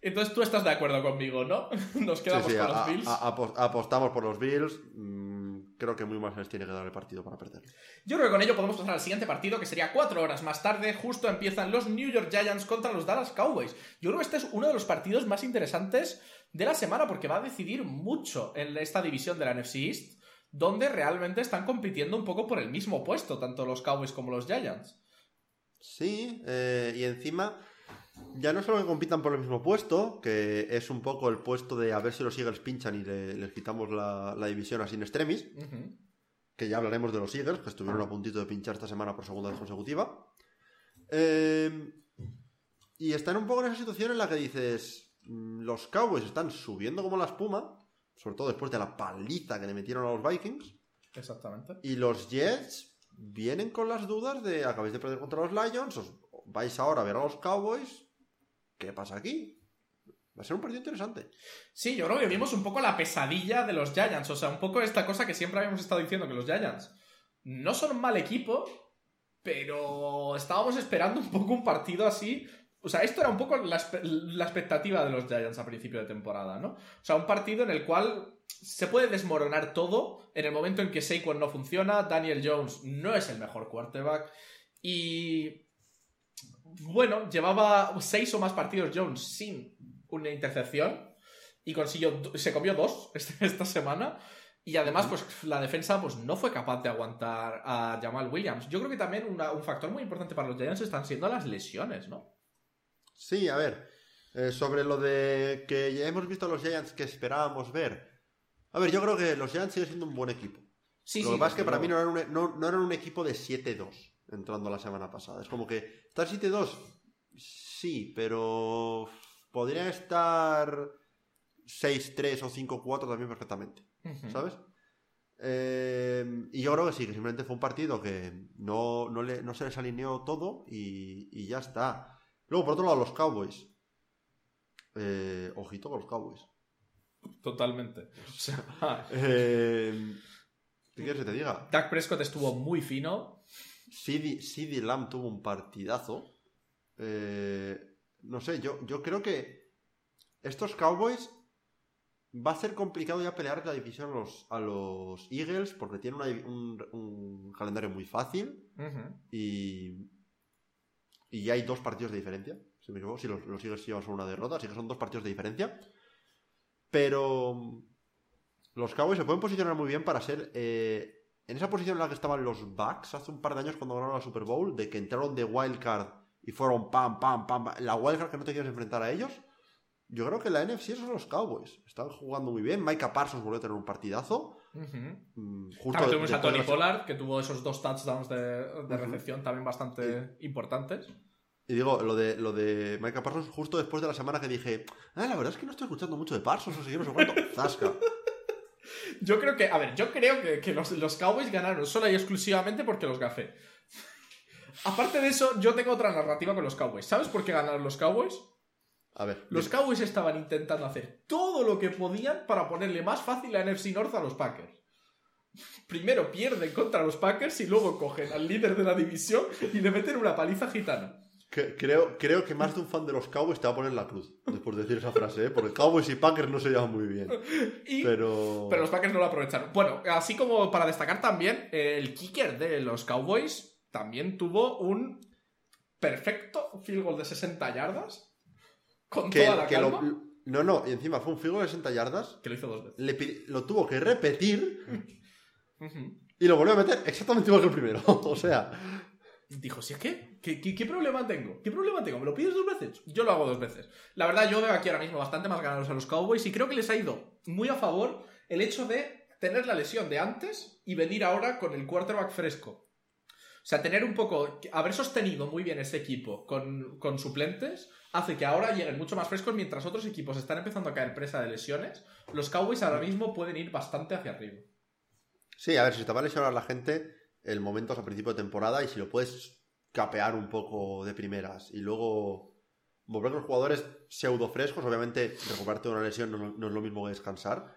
Entonces tú estás de acuerdo conmigo, ¿no? Nos quedamos sí, con a- los Bills. a- apos- apostamos por los Bills. Mm, creo que muy se les tiene que dar el partido para perder. Yo creo que con ello podemos pasar al siguiente partido, que sería cuatro horas más tarde. Justo empiezan los New York Giants contra los Dallas Cowboys. Yo creo que este es uno de los partidos más interesantes de la semana porque va a decidir mucho en esta división de la NFC East, donde realmente están compitiendo un poco por el mismo puesto, tanto los Cowboys como los Giants. Sí, eh, y encima, ya no solo que compitan por el mismo puesto, que es un poco el puesto de a ver si los Eagles pinchan y le- les quitamos la, la división así en extremis, que ya hablaremos de los Eagles, que estuvieron a puntito de pinchar esta semana por segunda vez consecutiva. Eh, y están un poco en esa situación en la que dices, mm, los Cowboys están subiendo como la espuma, sobre todo después de la paliza que le metieron a los Vikings, Exactamente. y los Jets vienen con las dudas de acabáis de perder contra los Lions, os vais ahora a ver a los Cowboys. ¿Qué pasa aquí? Va a ser un partido interesante. Sí, yo creo que vimos un poco la pesadilla de los Giants. O sea, un poco esta cosa que siempre habíamos estado diciendo, que los Giants no son un mal equipo, pero estábamos esperando un poco un partido así. O sea, esto era un poco la, la expectativa de los Giants a principio de temporada, ¿no? O sea, un partido en el cual se puede desmoronar todo en el momento en que Saquon no funciona, Daniel Jones no es el mejor quarterback y... Bueno, llevaba seis o más partidos Jones sin una intercepción y consiguió, se comió dos este- esta semana. Y además, pues la defensa pues, no fue capaz de aguantar a Jamal Williams. Yo creo que también una- un factor muy importante para los Giants están siendo las lesiones, ¿no? Sí, a ver. eh, sobre lo de que ya hemos visto a los Giants que esperábamos ver. A ver, yo creo que los Giants siguen siendo un buen equipo. Sí, lo sí, que pasa es que para mí no eran, un, no, no eran un equipo de 7-2 entrando la semana pasada. Es como que estar 7-2, sí, pero podría estar 6-3 o 5-4 también perfectamente. ¿sabes? Eh, y yo creo que sí, que simplemente fue un partido que no, no, le- no se les alineó todo y, y ya está. Luego, por otro lado, los Cowboys. Eh, ojito con los Cowboys. Totalmente. O sea, Eh, ¿Qué quieres que te diga? Dak Prescott estuvo muy fino. CD, CD Lamb tuvo un partidazo. Eh, no sé, yo, yo creo que estos Cowboys va a ser complicado ya pelear la división a los, a los Eagles porque tienen una- un, un calendario muy fácil y, y ya hay dos partidos de diferencia. Si me equivoco, si los, los Eagles llevan solo una derrota, así que son dos partidos de diferencia. Pero los Cowboys se pueden posicionar muy bien para ser eh, en esa posición en la que estaban los Bucks hace un par de años cuando ganaron la Super Bowl, de que entraron de wild card y fueron pam, pam, pam, pam. La wildcard que no te quieres enfrentar a ellos. Yo creo que la NFC son los Cowboys. Están jugando muy bien. Micah Parsons volvió a tener un partidazo. Mm, justo También tuvimos a Tony la- Pollard, que tuvo esos dos touchdowns de, recepción también bastante importantes. Y digo, lo de, lo de Micah Parsons, justo después de la semana que dije, ah, la verdad es que no estoy escuchando mucho de Parsons, no sé qué, no sé cuánto. Zasca. Yo creo que, a ver, yo creo que, que los, los Cowboys ganaron solo y exclusivamente porque los gafé. Aparte de eso, yo tengo otra narrativa con los Cowboys. ¿Sabes por qué ganaron los Cowboys? A ver. Los. Cowboys estaban intentando hacer todo lo que podían para ponerle más fácil a NFC North a los Packers. Primero pierden contra los Packers y luego cogen al líder de la división y le meten una paliza gitana. Que- creo, creo que más de un fan de los Cowboys te va a poner la cruz después de decir esa frase, ¿eh? Porque Cowboys y Packers no se llevan muy bien. Y, Pero. pero los Packers no lo aprovecharon. Bueno, así como para destacar también, eh, el kicker de los Cowboys también tuvo un perfecto field goal de 60 yardas. Con que, toda la que calma. lo, no, no, y encima fue un field goal de 60 yardas. Que lo hizo dos veces. Le lo tuvo que repetir y lo volvió a meter exactamente igual que el primero. o sea, Dijo, ¿si es que? ¿Qué, problema tengo? ¿Qué problema tengo? ¿Me lo pides dos veces? Yo lo hago dos veces. La verdad, yo veo aquí ahora mismo bastante más ganados a los Cowboys y creo que les ha ido muy a favor el hecho de tener la lesión de antes y venir ahora con el quarterback fresco. O sea, tener un poco. Haber sostenido muy bien ese equipo con, con suplentes hace que ahora lleguen mucho más frescos mientras otros equipos están empezando a caer presa de lesiones. Los Cowboys ahora mismo pueden ir bastante hacia arriba. sí, a ver, si te va a lesionar la gente, el momento es a principio de temporada y si lo puedes capear un poco de primeras y luego volver con los jugadores pseudo frescos, obviamente recuperarte de una lesión no, no es lo mismo que descansar.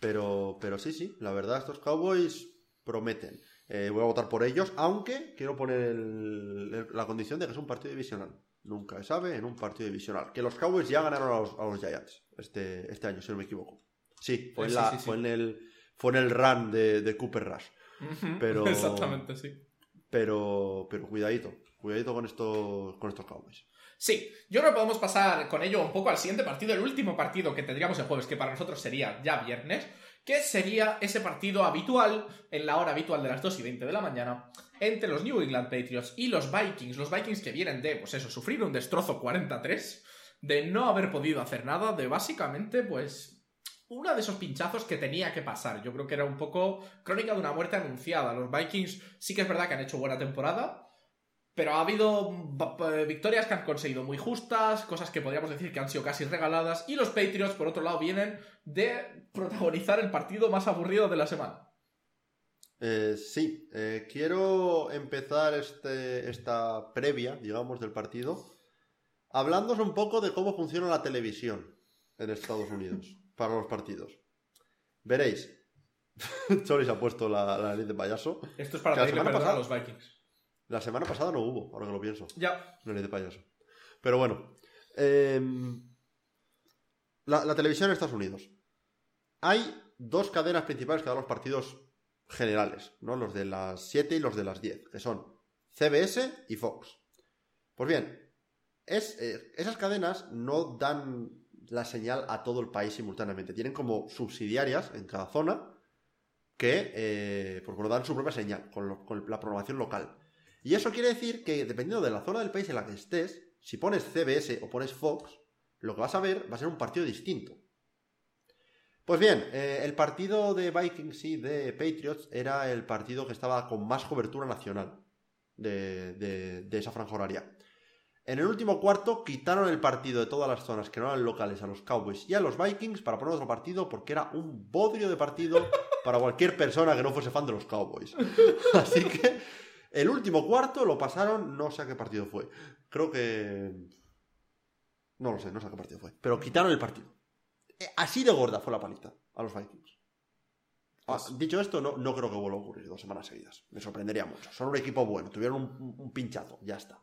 Pero, pero sí, sí, la verdad, estos Cowboys prometen. Eh, voy a votar por ellos, aunque quiero poner el- el- la condición de que es un partido divisional. Nunca se sabe en un partido divisional. Que los Cowboys ya ganaron a los, a los Giants este, este año, si no me equivoco. Sí, fue en, la- sí, sí. Fue en, el, fue en el run de, de Cooper Rush. Pero- Exactamente, sí. Pero, pero cuidadito, cuidadito con estos, con estos Cowboys. Sí, yo creo que podemos pasar con ello un poco al siguiente partido, el último partido que tendríamos el jueves, que para nosotros sería ya viernes, que sería ese partido habitual, en la hora habitual de las 2 y 20 de la mañana, entre los New England Patriots y los Vikings. Los Vikings que vienen de, pues eso, sufrir un destrozo 43, de no haber podido hacer nada, de básicamente, pues, uno de esos pinchazos que tenía que pasar. Yo creo que era un poco crónica de una muerte anunciada. Los Vikings sí que es verdad que han hecho buena temporada, pero ha habido victorias que han conseguido muy justas, cosas que podríamos decir que han sido casi regaladas, y los Patriots, por otro lado, vienen de protagonizar el partido más aburrido de la semana. Eh, sí, eh, quiero empezar este, esta previa, digamos, del partido, hablándoos un poco de cómo funciona la televisión en Estados Unidos para los partidos. Veréis, Chori se ha puesto la, la nariz de payaso. Esto es para Que la pedirle semana perdón a pasada- los Vikings. La semana pasada no hubo, ahora que lo pienso. Ya. Nariz de payaso. Pero bueno, em, la, la televisión en Estados Unidos. Hay dos cadenas principales que dan los partidos generales, ¿no? Los de las 7 y los de las 10, que son CBS y Fox. Pues bien, es, eh, esas cadenas no dan la señal a todo el país simultáneamente. Tienen como subsidiarias en cada zona que eh, dan su propia señal con, la programación local. Y eso quiere decir que dependiendo de la zona del país en la que estés, si pones CBS o pones Fox, lo que vas a ver va a ser un partido distinto. Pues bien, eh, el partido de Vikings y de Patriots era el partido que estaba con más cobertura nacional de- de esa franja horaria. En el último cuarto quitaron el partido de todas las zonas que no eran locales a los Cowboys y a los Vikings para poner otro partido porque era un bodrio de partido para cualquier persona que no fuese fan de los Cowboys. Así que el último cuarto lo pasaron, no sé a qué partido fue. Creo que... No lo sé, no sé a qué partido fue. Pero quitaron el partido. Eh, Así de gorda fue la paliza a los Vikings. Ah, Pues- dicho esto, no, no creo que vuelva a ocurrir dos semanas seguidas. Me sorprendería mucho. Son un equipo bueno, tuvieron un, un pinchazo, ya está.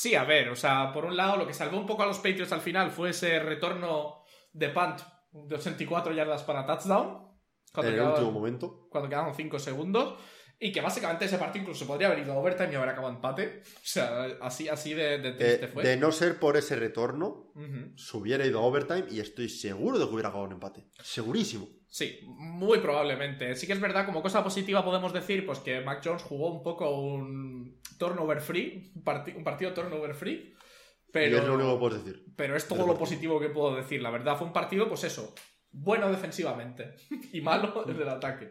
Sí, a ver, o sea, por un lado, lo que salvó un poco a los Patriots al final fue ese retorno de punt de 84 yardas para touchdown. Cuando en el último momento. cuando quedaban 5 segundos. Y que básicamente ese partido incluso podría haber ido a overtime y haber acabado empate. O sea, así, así de, de Eh, triste fue. de no ser por ese retorno, Ujú. se hubiera ido a overtime y estoy seguro de que hubiera acabado en empate. Segurísimo. Sí, muy probablemente. Sí que es verdad, como cosa positiva podemos decir, pues que Mac Jones jugó un poco un, turnover free, un, parti- un partido turnover free. Y Pero, es lo único que puedes decir. pero es todo lo positivo que puedo decir. La verdad, fue un partido, pues eso, bueno defensivamente y malo en el ataque.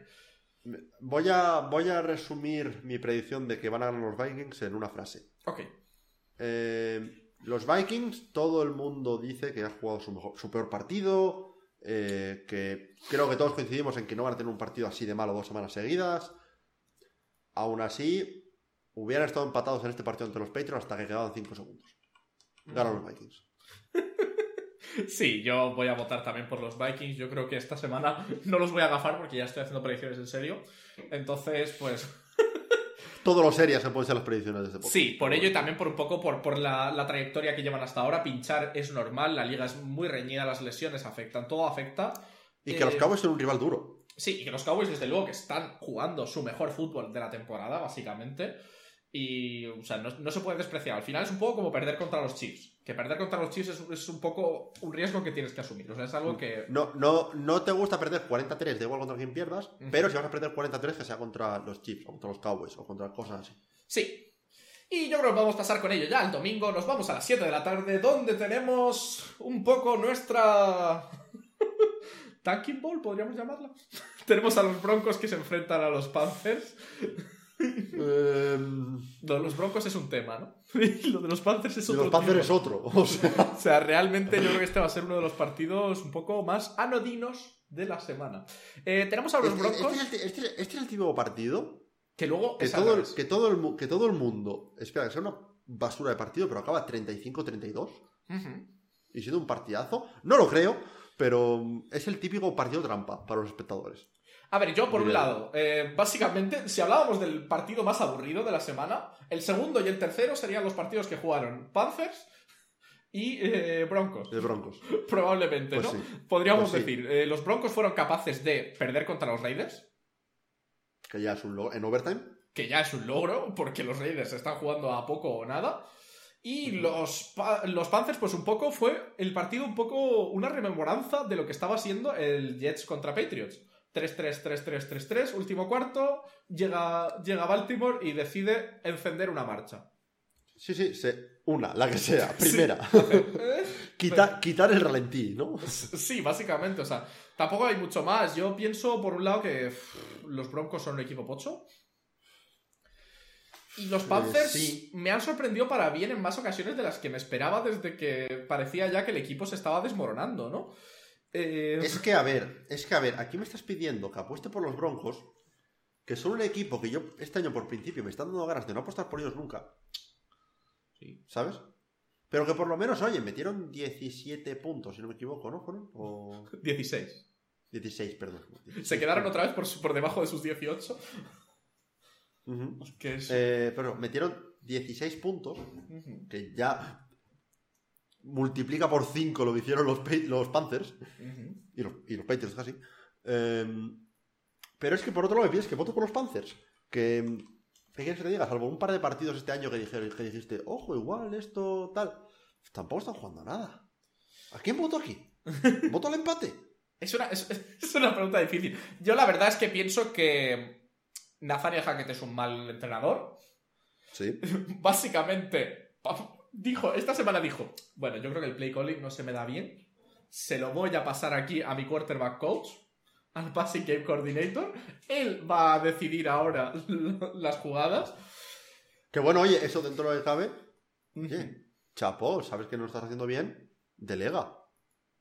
Voy a, voy a resumir mi predicción de que van a ganar los Vikings en una frase. Ok. Eh, los Vikings, todo el mundo dice que ha jugado su, mejor- su peor partido, eh, que creo que todos coincidimos en que no van a tener un partido así de malo dos semanas seguidas. Aún así, hubieran estado empatados en este partido ante los Patriots hasta que quedaban 5 segundos. Ganan los Vikings. Sí, yo voy a votar también por los Vikings. Yo creo que esta semana no los voy a agafar porque ya estoy haciendo predicciones en serio. Entonces, pues Todo lo serias se pueden ser las predicciones de este podcast. sí, por ello y también por un poco por, por la, la trayectoria que llevan hasta ahora. Pinchar es normal, la liga es muy reñida, las lesiones afectan, todo afecta. Y que los Eh, Cowboys son un rival duro. Sí, y que los Cowboys, desde luego, que están jugando su mejor fútbol de la temporada, básicamente. Y, o sea, no, no se puede despreciar. Al final es un poco como perder contra los Chiefs. Que perder contra los Chiefs es, es un poco un riesgo que tienes que asumir. O sea, es algo que. No, no, no te gusta perder 43, da igual contra quién pierdas, pero si vas a perder 43 que sea contra los Chiefs, o contra los Cowboys, o contra cosas así. Sí. Y yo creo que podemos pasar con ello ya el domingo. Nos vamos a las 7 de la tarde, donde tenemos un poco nuestra. Tanking Ball, podríamos llamarla. tenemos a los Broncos que se enfrentan a los Panthers. Lo de los Broncos es un tema, ¿no? Y lo de los Panthers es y otro los Panthers es otro. O sea, O sea, realmente yo creo que este va a ser uno de los partidos un poco más anodinos de la semana. Eh, tenemos a los este, Broncos, este es el, este es- este es el típico partido que luego que todo, el, que, todo el, que todo el mundo espera que sea una basura de partido, pero acaba 35-32 Ujú. y siendo un partidazo. No lo creo, pero es el típico partido trampa para los espectadores. A ver, yo por un lado, eh, básicamente, si hablábamos del partido más aburrido de la semana, el segundo y el tercero serían los partidos que jugaron Panthers y eh, Broncos. De Broncos. Probablemente, Pues ¿no? sí. Podríamos Pues sí. decir, eh, los Broncos fueron capaces de perder contra los Raiders, Que ya es un lo- en overtime. que ya es un logro, porque los Raiders están jugando a poco o nada. Y los, los Panthers, pues un poco fue el partido, un poco una rememoranza de lo que estaba siendo el Jets contra Patriots. 3-3, 3-3, 3-3, último cuarto, llega, llega Baltimore y decide encender una marcha. Sí, sí, se- una, la que sea, primera. Eh, Quita- quitar el ralentí, ¿no? Sí, básicamente, o sea, tampoco hay mucho más. Yo pienso, por un lado, que pff, los Broncos son un equipo pocho. Y los Panthers sí. me han sorprendido para bien en más ocasiones de las que me esperaba desde que parecía ya que el equipo se estaba desmoronando, ¿no? Eh, Es que, a ver, es que, a ver, aquí me estás pidiendo que apueste por los Broncos, que son un equipo que yo este año por principio me están dando ganas de no apostar por ellos nunca, sí. ¿sabes? Pero que por lo menos, oye, metieron 17 puntos, si no me equivoco, ¿no? ¿Fueron? O 16. 16, perdón. 16 Se quedaron otra vez por, por debajo de sus 18. Ujú. Que es... Eh, pero metieron 16 puntos, que ya multiplica por 5 lo que hicieron los, los Panthers. y los, y los Patriots casi. Em, pero es que por otro lado me pides que voto por los Panthers. Que, ¿Qué quieres que te diga? Salvo un par de partidos este año que, dije- que dijiste, ojo, igual, esto, tal. Tampoco están jugando a nada. ¿A quién voto aquí? ¿Voto al empate? Es una, es, es una pregunta difícil. Yo la verdad es que pienso que Nathaniel Hackett es un mal entrenador. Sí. Básicamente, dijo, esta semana dijo, bueno, yo creo que el play calling no se me da bien. Se lo voy a pasar aquí a mi quarterback coach, al passing game coordinator. Él va a decidir ahora las jugadas. Que bueno, oye, eso dentro de cabe. Oye, chapo, sabes que no lo estás haciendo bien, delega.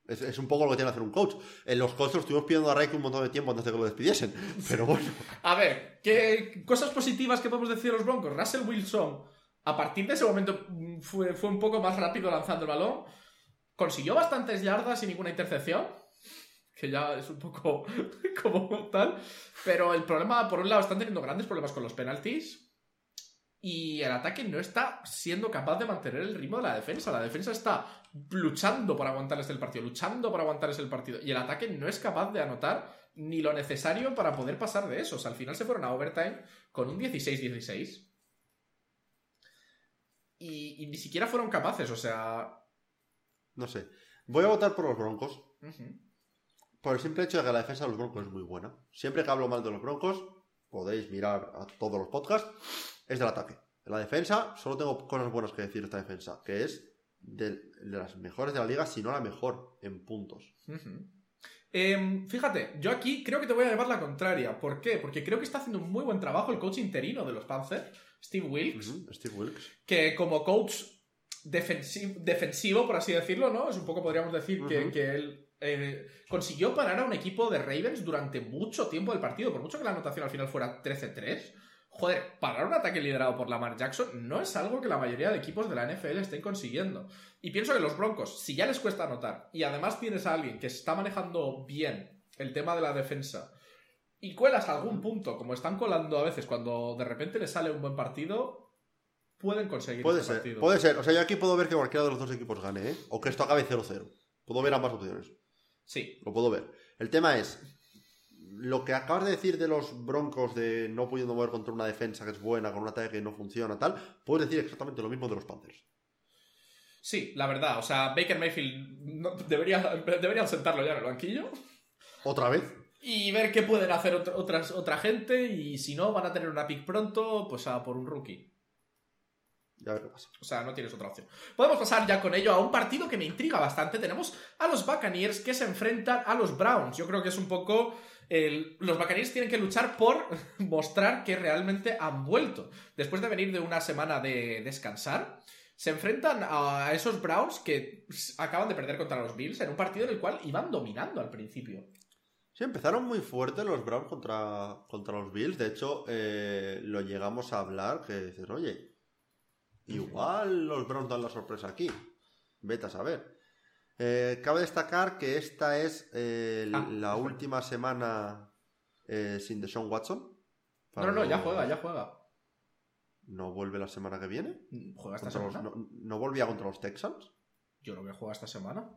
Es, es un poco lo que tiene que hacer un coach. En los coaches lo estuvimos pidiendo a Reiki un montón de tiempo antes de que lo despidiesen. Pero bueno. A ver, ¿qué cosas positivas que podemos decir de los Broncos? Russell Wilson, a partir de ese momento, mm, fue, fue un poco más rápido lanzando el balón. Consiguió bastantes yardas sin ninguna intercepción. Que ya es un poco como tal. Pero el problema, por un lado, están teniendo grandes problemas con los penalties. Y el ataque no está siendo capaz de mantener el ritmo de la defensa. La defensa está luchando por aguantarles el partido, luchando por aguantarles el partido. Y el ataque no es capaz de anotar ni lo necesario para poder pasar de eso. O sea, al final se fueron a overtime con un 16-16. Y, y ni siquiera fueron capaces, o sea. No sé. Voy a votar por los Broncos. Por el simple hecho de que la defensa de los Broncos es muy buena. Siempre que hablo mal de los Broncos, podéis mirar a todos los podcasts, es del ataque. La defensa, solo tengo cosas buenas que decir de esta defensa, que es de, de las mejores de la liga, si no la mejor en puntos. Em, fíjate, yo aquí creo que te voy a llevar la contraria. ¿Por qué? Porque creo que está haciendo un muy buen trabajo el coach interino de los Panthers, Steve Wilkes, Steve Wilkes. que como coach defensi- defensivo, por así decirlo, ¿no? Es un poco, podríamos decir, que él eh, consiguió parar a un equipo de Ravens durante mucho tiempo del partido, por mucho que la anotación al final fuera 13-3. Joder, parar un ataque liderado por Lamar Jackson no es algo que la mayoría de equipos de la NFL estén consiguiendo. Y pienso que los Broncos, si ya les cuesta anotar, y además tienes a alguien que está manejando bien el tema de la defensa, y cuelas algún punto, como están colando a veces cuando de repente les sale un buen partido, pueden conseguir Puede ser, partido. puede ser. O sea, yo aquí puedo ver que cualquiera de los dos equipos gane, ¿eh? O que esto acabe 0-0. Puedo ver ambas opciones. Sí, Lo puedo ver. El tema es, lo que acabas de decir de los broncos de no pudiendo mover contra una defensa que es buena, con un ataque que no funciona, tal, puedes decir exactamente lo mismo de los Panthers. sí, la verdad. O sea, Baker Mayfield no- debería, deberían sentarlo ya en el banquillo ¿Otra vez? Y ver qué pueden hacer ot- otras, otra gente. Y si no, van a tener una pick pronto, pues a por un rookie. Ya ver qué pasa. O sea, no tienes otra opción. Podemos pasar ya con ello a un partido que me intriga bastante. Tenemos a los Buccaneers que se enfrentan a los Browns. Yo creo que es un poco... el- los Buccaneers tienen que luchar por mostrar que realmente han vuelto. Después de venir de una semana de descansar, se enfrentan a esos Browns que acaban de perder contra los Bills en un partido en el cual iban dominando al principio. Sí, empezaron muy fuerte los Browns contra, contra los Bills. De hecho, eh, lo llegamos a hablar, que dices, oye, igual los Browns dan la sorpresa aquí. Vete a saber. Eh, cabe destacar que esta es eh, Ah, la última semana sin Deshaun Watson. No, no, no, ya juega, ya juega. ¿No vuelve la semana que viene? ¿Juega esta los- semana? no, ¿No volvía contra los Texans? Yo creo que juega esta semana.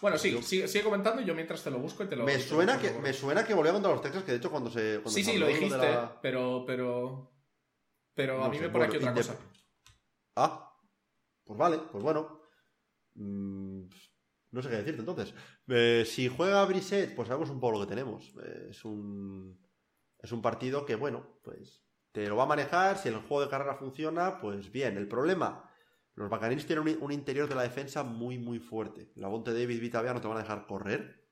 Bueno, sí, Yo- sigue, sigue comentando y yo mientras te lo busco y te lo. Me suena, que, me suena que volvía contra los Texans, que de hecho cuando se... cuando Sí, se sí, lo dijiste, la- pero, pero. Pero a No mí sé, me pone bueno, aquí otra cosa. Ah, pues vale, pues bueno. Mm, no sé qué decirte entonces. Eh, si juega Brissett, pues sabemos un poco lo que tenemos. Eh, es un es un partido que, bueno, pues te lo va a manejar. Si el juego de carrera funciona, pues bien. El problema, los Buccaneers tienen un, un interior de la defensa muy, muy fuerte. La Bonte David Vita Vea no te van a dejar correr.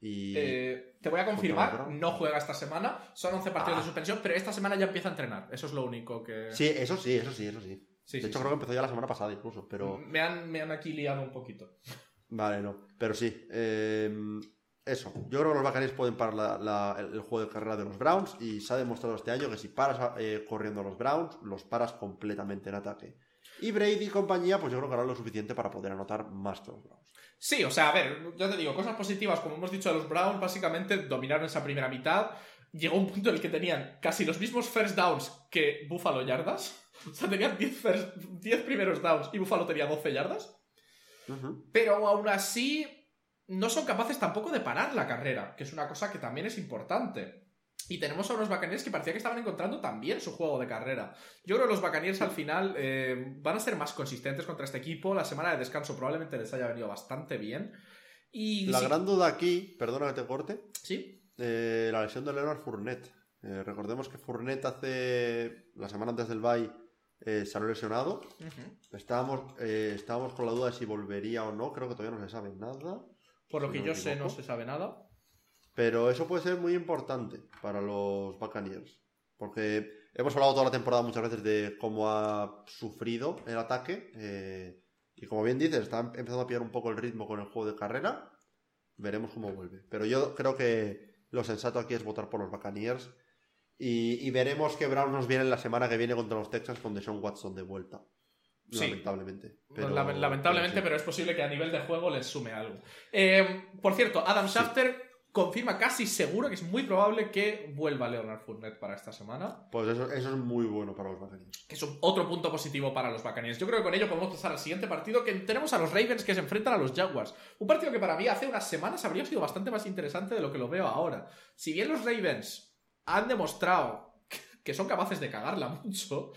Y Eh, te voy a confirmar, no juega esta semana. Son 11 partidos Ah. de suspensión, pero esta semana ya empieza a entrenar. Eso es lo único que. sí, eso sí, eso sí, eso sí. Sí, de sí, hecho, sí. creo que empezó ya la semana pasada incluso, pero... Me, han, me han aquí liado un poquito. Vale, no. Pero sí. eh, eso. Yo creo que los Buccaneers pueden parar la- la- el, el juego de carrera de los Browns y se ha demostrado este año que si paras eh, corriendo a los Browns, los paras completamente en ataque. Y Brady y compañía, pues yo creo que harán lo suficiente para poder anotar más que los Browns. Sí, o sea, a ver, ya te digo, cosas positivas, como hemos dicho de los Browns, básicamente dominaron esa primera mitad. Llegó un punto en el que tenían casi los mismos first downs que Buffalo yardas. O sea, tenían 10, first- 10 primeros downs y Buffalo tenía 12 yardas. Pero aún así, no son capaces tampoco de parar la carrera, que es una cosa que también es importante. Y tenemos a unos Buccaneers que parecía que estaban encontrando también su juego de carrera. Yo creo que los Buccaneers al final eh, van a ser más consistentes contra este equipo. La semana de descanso probablemente les haya venido bastante bien. Y La sí- gran duda aquí, perdona que te corte, Sí, eh, la lesión de Leonard Fournette. Eh, recordemos que Fournette hace la semana antes del bye eh, salió lesionado. Estábamos, estábamos con la duda de si volvería o no. Creo que todavía no se sabe nada. por lo Si que no yo sé no se sabe nada. Pero eso puede ser muy importante para los Buccaneers. Porque hemos hablado toda la temporada muchas veces de cómo ha sufrido el ataque. eh, y como bien dices, está empezando a pillar un poco el ritmo con el juego de carrera. Veremos cómo vuelve. Pero yo creo que lo sensato aquí es votar por los Buccaneers. Y, y veremos que Brown nos viene la semana que viene contra los Texans con Deshaun Watson de vuelta. Sí. Lamentablemente. Pero- Lamentablemente, pero es posible que a nivel de juego les sume algo. Eh, por cierto, Adam Sí. Confirma casi seguro que es muy probable que vuelva Leonard Fournette para esta semana. Pues eso, eso es muy bueno para los Buccaneers. Que es un- otro punto positivo para los Buccaneers. Yo creo que con ello podemos pasar al siguiente partido que tenemos a los Ravens que se enfrentan a los Jaguars. Un partido que para mí hace unas semanas habría sido bastante más interesante de lo que lo veo ahora. Si bien los Ravens han demostrado que son capaces de cagarla mucho,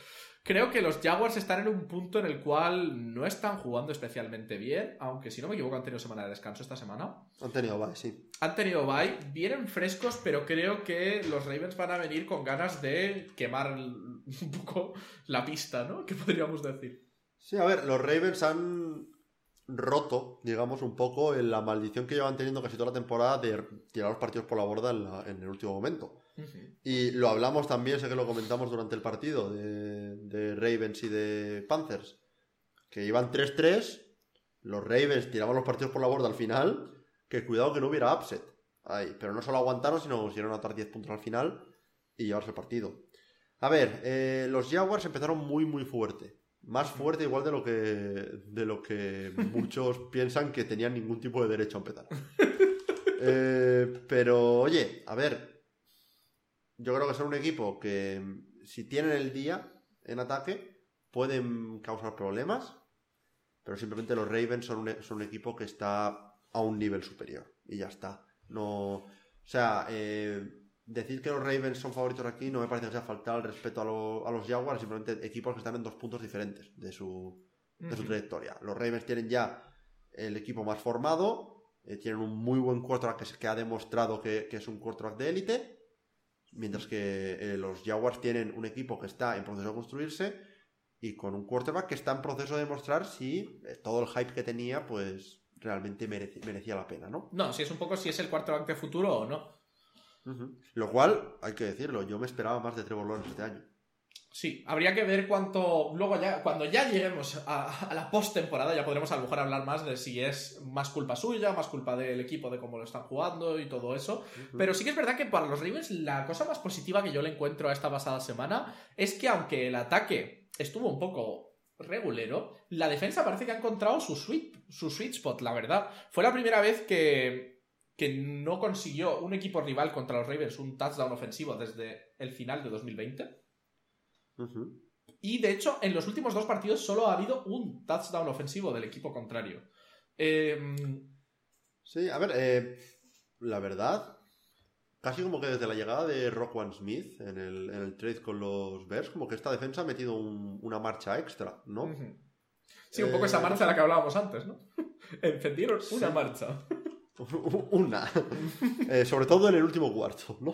Creo que los Jaguars están en un punto en el cual no están jugando especialmente bien, aunque si no me equivoco han tenido semana de descanso esta semana. Han tenido bye, sí. Han tenido bye, vienen frescos, pero creo que los Ravens van a venir con ganas de quemar un poco la pista, ¿no? ¿Qué podríamos decir? Sí, a ver, los Ravens han roto, digamos, un poco en la maldición que llevan teniendo casi toda la temporada de tirar los partidos por la borda en, la- en el último momento. Y lo hablamos también, sé que lo comentamos durante el partido de, de Ravens y de Panthers, que iban 3-3, los Ravens tiraban los partidos por la borda al final, que cuidado que no hubiera upset. Ahí, pero no solo aguantaron, sino consiguieron anotar 10 puntos al final y llevarse el partido. A ver, eh, los Jaguars empezaron muy, muy fuerte. Más fuerte igual de lo que, de lo que muchos piensan que tenían ningún tipo de derecho a empezar. Eh, pero, oye, a ver, yo creo que son un equipo que si tienen el día en ataque pueden causar problemas, pero simplemente los Ravens son un, e- son un equipo que está a un nivel superior y ya está. No, o sea, eh, decir que los Ravens son favoritos aquí no me parece que sea faltar el respeto a, lo- a los Jaguars, simplemente equipos que están en dos puntos diferentes de su, de su trayectoria. Los Ravens tienen ya el equipo más formado, eh, tienen un muy buen quarterback que, ha demostrado que, que es un quarterback de élite, mientras que eh, los Jaguars tienen un equipo que está en proceso de construirse y con un quarterback que está en proceso de demostrar si eh, todo el hype que tenía pues realmente merece- merecía la pena, ¿no? No, si es un poco si es el quarterback de futuro o no. Lo cual, hay que decirlo, yo me esperaba más de Trevor Lawrence este año. Sí, habría que ver cuánto. Luego ya, cuando ya lleguemos a, a la postemporada, ya podremos a lo mejor hablar más de si es más culpa suya, más culpa del equipo, de cómo lo están jugando y todo eso. Pero sí que es verdad que para los Ravens la cosa más positiva que yo le encuentro a esta pasada semana es que aunque el ataque estuvo un poco regulero, la defensa parece que ha encontrado su sweet, su sweet spot, la verdad. Fue la primera vez que, que no consiguió un equipo rival contra los Ravens un touchdown ofensivo desde el final de 2020. Y de hecho, en los últimos dos partidos solo ha habido un touchdown ofensivo del equipo contrario. Eh, Sí, a ver, eh, la verdad, casi como que desde la llegada de Rockwan Smith en el, en el trade con los Bears, como que esta defensa ha metido un- una marcha extra, ¿no? Sí, un poco Eh, esa marcha de la que hablábamos antes, ¿no? Encendieron una Sí. marcha. una. Eh, sobre todo en el último cuarto, ¿no?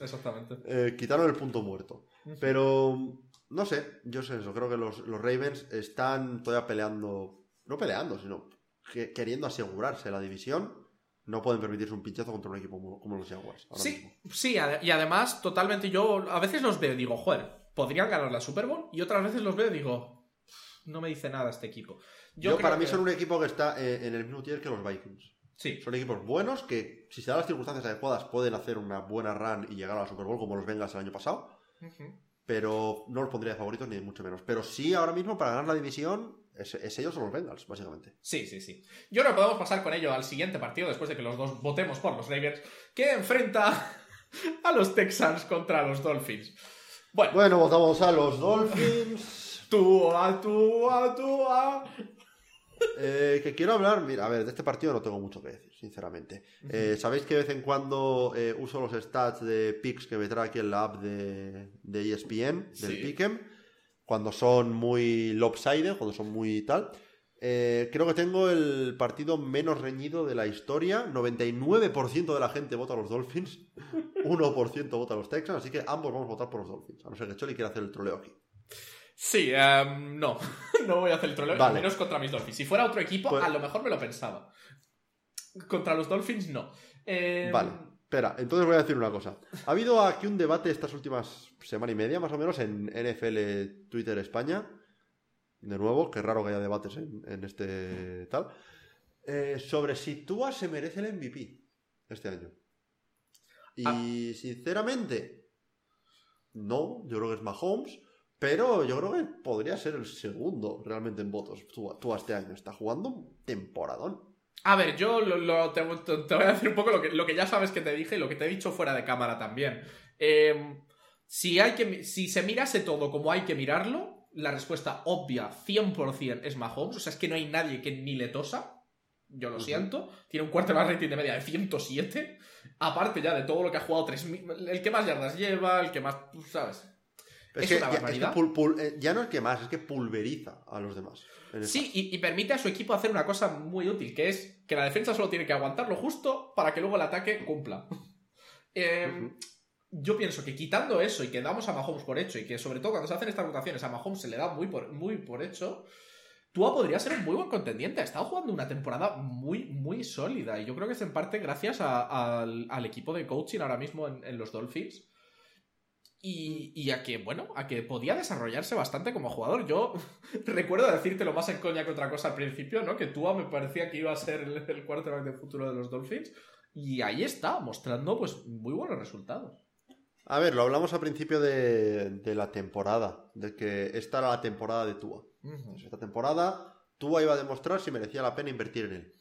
Exactamente. Eh, quitaron el punto muerto. Pero, no sé, yo sé eso, creo que los, los Ravens están todavía peleando, no peleando, sino que- queriendo asegurarse la división. No pueden permitirse un pinchazo contra un equipo como, como los Jaguars. Sí, mismo. sí, y además, totalmente yo a veces los veo y digo, joder, podrían ganar la Super Bowl, y otras veces los veo y digo, no me dice nada este equipo. Yo, para mí que- son un equipo que está eh, en el mismo tier que los Vikings. Sí, Son equipos buenos que, si se dan las circunstancias adecuadas, pueden hacer una buena run y llegar a la Super Bowl como los Bengals el año pasado. Pero no los pondría de favoritos ni mucho menos. Pero sí, ahora mismo, para ganar la división, es, es ellos o los Bengals, básicamente. Sí, sí, sí. Yo creo que podemos pasar con ello al siguiente partido, después de que los dos votemos por los Ravens, que enfrenta a los Texans contra los Dolphins. Bueno, Bueno, votamos a los Dolphins. tú a tú a tú a. Eh, que quiero hablar, mira, a ver, de este partido no tengo mucho que decir, sinceramente. Eh, Sabéis que de vez en cuando eh, uso los stats de picks que me trae aquí en la app de, de E ESPN, del Sí. Pick'em, cuando son muy lopsided, cuando son muy tal. Creo que tengo el partido menos reñido de la historia. 99% de la gente vota a los Dolphins, 1% vota a los Texans, así que ambos vamos a votar por los Dolphins. A no ser que Choli quiera hacer el troleo aquí. Sí, em, no. no voy a hacer el troleo, Vale. al menos contra mis Dolphins. Si fuera otro equipo, Pues- a lo mejor me lo pensaba. Contra los Dolphins, no. Em, Vale, espera, entonces voy a decir una cosa. Ha habido aquí un debate estas últimas semana y media, más o menos, en NFL Twitter España. De nuevo, qué raro que haya debates en, en este tal. eh, sobre si Tua se merece el MVP este año. Y sinceramente, no, yo creo que es Mahomes, pero yo creo que podría ser el segundo realmente en votos. Tua este año está jugando un temporadón. A ver, yo lo, lo- te, voy a decir un poco lo que, lo que ya sabes que te dije y lo que te he dicho fuera de cámara también. Eh, si, hay que, si se mirase todo como hay que mirarlo, la respuesta obvia 100% es Mahomes. O sea, es que no hay nadie que ni le tosa. Yo lo siento. Tiene un quarterback rating de media de 107. Aparte ya de todo lo que ha jugado, 3000 el que más yardas lleva, el que más, tú sabes. Es, que, una ya, es que barbaridad. pul- pul- eh, ya no es que más, es que pulveriza a los demás. Sí, y, y permite a su equipo hacer una cosa muy útil, que es que la defensa solo tiene que aguantar lo justo para que luego el ataque cumpla. Eh, Ujú. Yo pienso que quitando eso y que damos a Mahomes por hecho, y que sobre todo cuando se hacen estas rotaciones a Mahomes se le da muy por, muy por hecho, Tua podría ser un muy buen contendiente. Ha estado jugando una temporada muy, muy sólida. Y yo creo que es en parte gracias a- al, al equipo de coaching ahora mismo en, en los Dolphins. Y, y a que, bueno, a que podía desarrollarse bastante como jugador. Yo recuerdo decírtelo más en coña que otra cosa al principio, ¿no? Que Tua me parecía que iba a ser el, el quarterback de futuro de los Dolphins. Y ahí está, mostrando pues muy buenos resultados. A ver, lo hablamos al principio de, de la temporada, de que esta era la temporada de Tua. Esta temporada Tua iba a demostrar si merecía la pena invertir en él.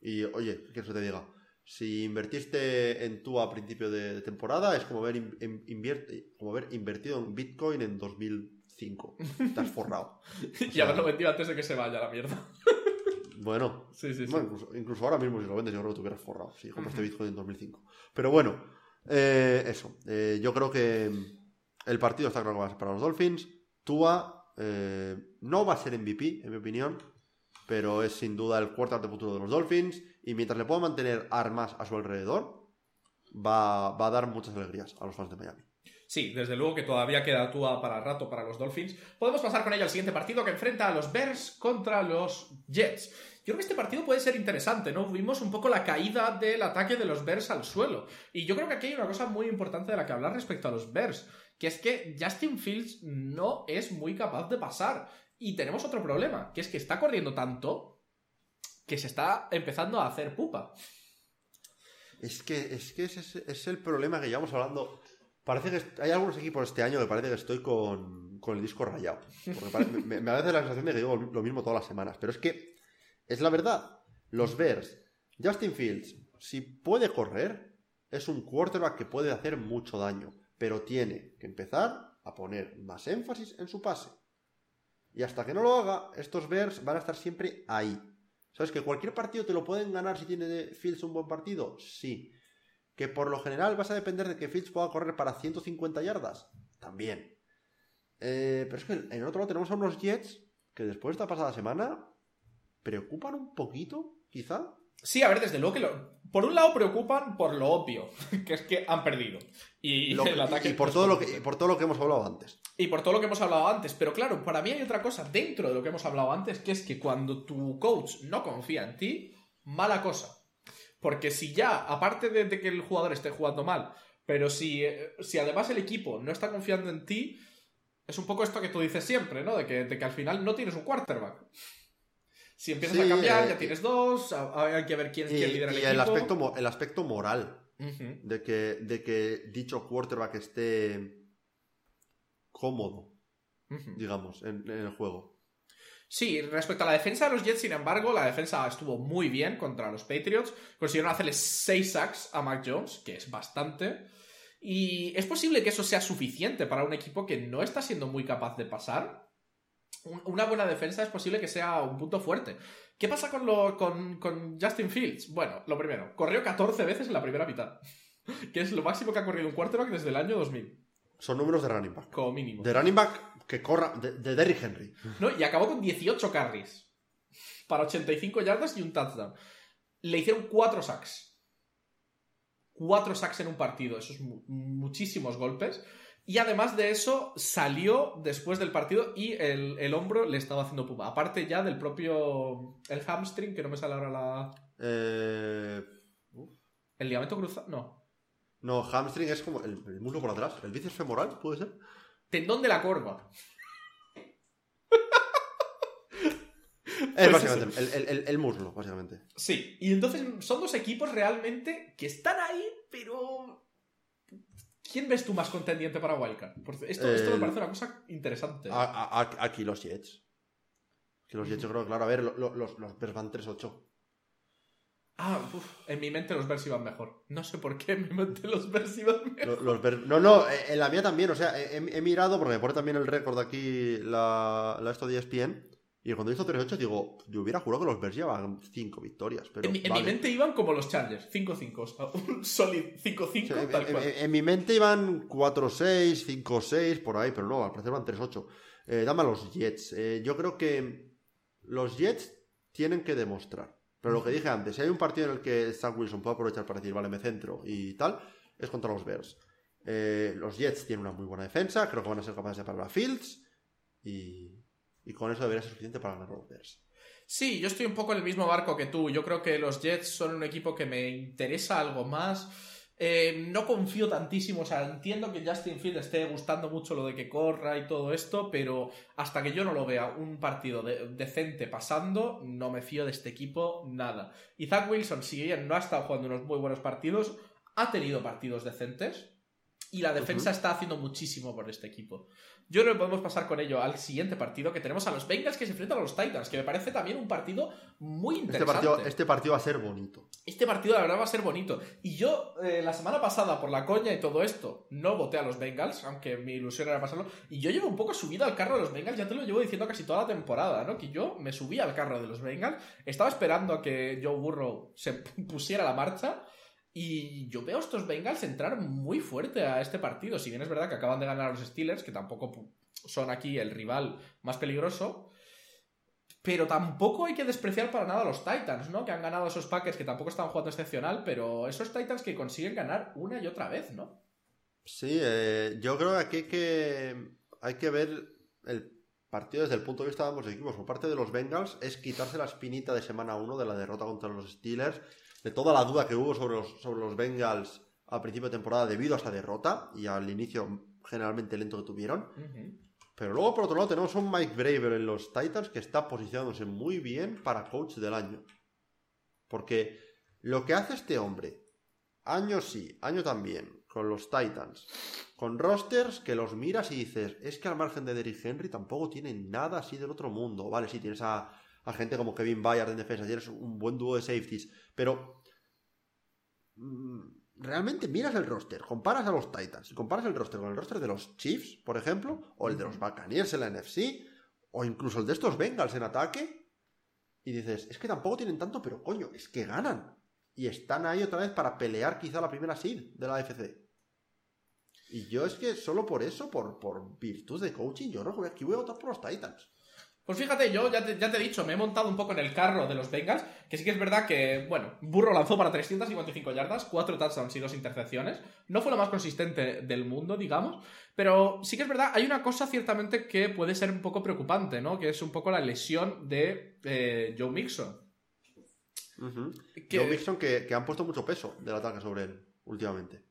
Y oye, que eso te diga, si invertiste en Tua a principio de, temporada es como haber, in- in- invierte- como haber invertido en Bitcoin en 2005. Te has forrado. y sea- haberlo vendido antes de que se vaya la mierda. Bueno, Sí, sí, incluso, incluso ahora mismo si lo vendes yo creo que te hubieras forrado si compraste. Bitcoin en 2005. Pero bueno, eh, eso. Eh, yo creo que el partido está claro que va a ser para los Dolphins. Tua eh, no va a ser MVP, en mi opinión, pero es sin duda el quarterback de futuro de los Dolphins. Y mientras le pueda mantener armas a su alrededor, va, va a dar muchas alegrías a los fans de Miami. Sí, desde luego que todavía queda Tua para rato para los Dolphins. Podemos pasar con ello al siguiente partido que enfrenta a los Bears contra los Jets. Yo creo que este partido puede ser interesante, ¿no? Vimos un poco la caída del ataque de los Bears al suelo. Y yo creo que aquí hay una cosa muy importante de la que hablar respecto a los Bears, que es que Justin Fields no es muy capaz de pasar. Y tenemos otro problema, que es que está corriendo tanto que se está empezando a hacer pupa. Es que, es que es, el problema que llevamos hablando. Parece que hay algunos equipos este año que parece que estoy con, con el disco rayado. Porque pare- me, me da la sensación de que digo lo mismo todas las semanas. Pero es que es la verdad. Los Bears, Justin Fields, si puede correr, es un quarterback que puede hacer mucho daño. Pero tiene que empezar a poner más énfasis en su pase. Y hasta que no lo haga, estos Bears van a estar siempre ahí. ¿Sabes? Que cualquier partido te lo pueden ganar si tiene Fields un buen partido. Sí. Que por lo general vas a depender de que Fields pueda correr para 150 yardas. También. Eh, pero es que en el otro lado tenemos a unos Jets que después de esta pasada semana preocupan un poquito, quizá. Sí, a ver, desde luego que lo... Por un lado preocupan por lo obvio, que es que han perdido. Y, Lo- el ataque... y por todo lo que y por todo lo que hemos hablado antes. Y por todo lo que hemos hablado antes. Pero claro, para mí hay otra cosa dentro de lo que hemos hablado antes, que es que cuando tu coach no confía en ti, mala cosa. Porque si ya, aparte de, de que el jugador esté jugando mal, pero si, eh, si además el equipo no está confiando en ti, es un poco esto que tú dices siempre, ¿no? De que, de que al final no tienes un quarterback. Si empiezas Sí, a cambiar, eh, ya tienes dos, hay que ver quién, Y, quién lidera el y equipo. el, aspecto, mo- el aspecto moral de que, de que dicho quarterback esté cómodo, digamos, en, en el juego. Sí, respecto a la defensa de los Jets, sin embargo, la defensa estuvo muy bien contra los Patriots. Consiguieron hacerle 6 sacks a Mac Jones, que es bastante. Y es posible que eso sea suficiente para un equipo que no está siendo muy capaz de pasar. Un- Una buena defensa es posible que sea un punto fuerte. ¿Qué pasa con, lo, con, con Justin Fields? Bueno, lo primero, corrió 14 veces en la primera mitad. Que es lo máximo que ha corrido un quarterback desde el año 2000, Son números de running back. como mínimo. De running back que corra, de, de Derrick Henry. ¿no? Y acabó con 18 carries para 85 yardas y un touchdown. Le hicieron 4 sacks. 4 sacks en un partido, eso es mu- muchísimos golpes. Y además de eso, salió después del partido y el, el hombro le estaba haciendo pupa. Aparte ya del propio. El hamstring, que no me sale ahora la. Eh, El ligamento cruzado. No. No, hamstring es como el, el muslo por atrás. ¿El bíceps femoral puede ser? Tendón de la corva. Es Pues básicamente el, el- el- el muslo, básicamente. Sí, y entonces son dos equipos realmente que están ahí, pero. ¿Quién ves tú más contendiente para Wildcard? Porque esto, esto me parece una cosa interesante. A- a- a- aquí los Jets. Aquí los Jets, yo creo que, claro, a ver, lo- lo- los, los Bears van 3-8. Ah, uf, en mi mente los Bears iban mejor. No sé por qué en mi mente los Bears iban mejor. Lo- Los Bears- no, no, eh, en la mía también. O sea, he, he mirado, porque me pone también el récord aquí la, la esto de ESPN. Y cuando hizo 3-8 digo, yo hubiera jurado que los Bears llevaban 5 victorias. Pero En, mi- en vale. mi mente iban como los Chargers, 5-5. o sea, un solid 5-5 Sí, en, tal en- cual. en mi mente iban 4-6, 5-6, por ahí, pero no, al parecer van 3-8. Eh, dame a los Jets. Eh, yo creo que los Jets tienen que demostrar. Pero lo que dije antes, si hay un partido en el que Zach Wilson puede aprovechar para decir, vale, me centro y tal, es contra los Bears. Eh, los Jets tienen una muy buena defensa, creo que van a ser capaces de parar a Fields y, y con eso debería ser suficiente para ganar los Bears. Sí, yo estoy un poco en el mismo barco que tú. Yo creo que los Jets son un equipo que me interesa algo más. Eh, no confío tantísimo, o sea, entiendo que Justin Field esté gustando mucho lo de que corra y todo esto, pero hasta que yo no lo vea un partido de- decente pasando, no me fío de este equipo nada. Zach Wilson, si bien no ha estado jugando unos muy buenos partidos, ha tenido partidos decentes y la defensa está haciendo muchísimo por este equipo. Yo creo que podemos pasar con ello al siguiente partido que tenemos a los Bengals que se enfrentan a los Titans, que me parece también un partido muy Este interesante. partido, este partido va a ser bonito. Este partido, la verdad, va a ser bonito. Y yo, eh, la semana pasada, por la coña y todo esto, no voté a los Bengals, aunque mi ilusión era pasarlo. Y yo llevo un poco subido al carro de los Bengals, ya te lo llevo diciendo casi toda la temporada, ¿no? Que yo me subí al carro de los Bengals, estaba esperando a que Joe Burrow se pusiera la marcha. Y yo veo a estos Bengals entrar muy fuerte a este partido. Si bien es verdad que acaban de ganar a los Steelers, que tampoco son aquí el rival más peligroso. Pero tampoco hay que despreciar para nada a los Titans, ¿no? Que han ganado esos Packers que tampoco están jugando excepcional, pero esos Titans que consiguen ganar una y otra vez, ¿no? Sí, eh, yo creo que aquí hay que, hay que ver el partido desde el punto de vista de ambos equipos. Por parte de los Bengals es quitarse la espinita de semana 1 de la derrota contra los Steelers, de toda la duda que hubo sobre los, sobre los Bengals al principio de temporada debido a esa derrota y al inicio generalmente lento que tuvieron. Pero luego, por otro lado, tenemos a un Mike Braver en los Titans que está posicionándose muy bien para coach del año. Porque lo que hace este hombre, año sí, año también, con los Titans, con rosters que los miras y dices, es que al margen de Derrick Henry tampoco tienen nada así del otro mundo. Vale, sí, tienes a, a gente como Kevin Bayard en defensa, tienes un buen dúo de safeties, pero mm, realmente miras el roster, comparas a los Titans, y comparas el roster con el roster de los Chiefs, por ejemplo, o el de los Buccaneers en la NFC, o incluso el de estos Bengals en ataque, y dices, es que tampoco tienen tanto, pero coño, es que ganan. Y están ahí otra vez para pelear quizá la primera seed de la AFC. Y yo es que solo por eso, por, por virtud de coaching, yo que aquí voy a votar por los Titans. Pues fíjate, yo ya te, ya te he dicho, me he montado un poco en el carro de los Bengals, que sí que es verdad que, bueno, Burro lanzó para 355 yardas, 4 touchdowns y 2 intercepciones. No fue lo más consistente del mundo, digamos, pero sí que es verdad, hay una cosa ciertamente que puede ser un poco preocupante, ¿no? Que es un poco la lesión de eh, Joe Mixon. Que- Joe Mixon que, que han puesto mucho peso del ataque sobre él últimamente.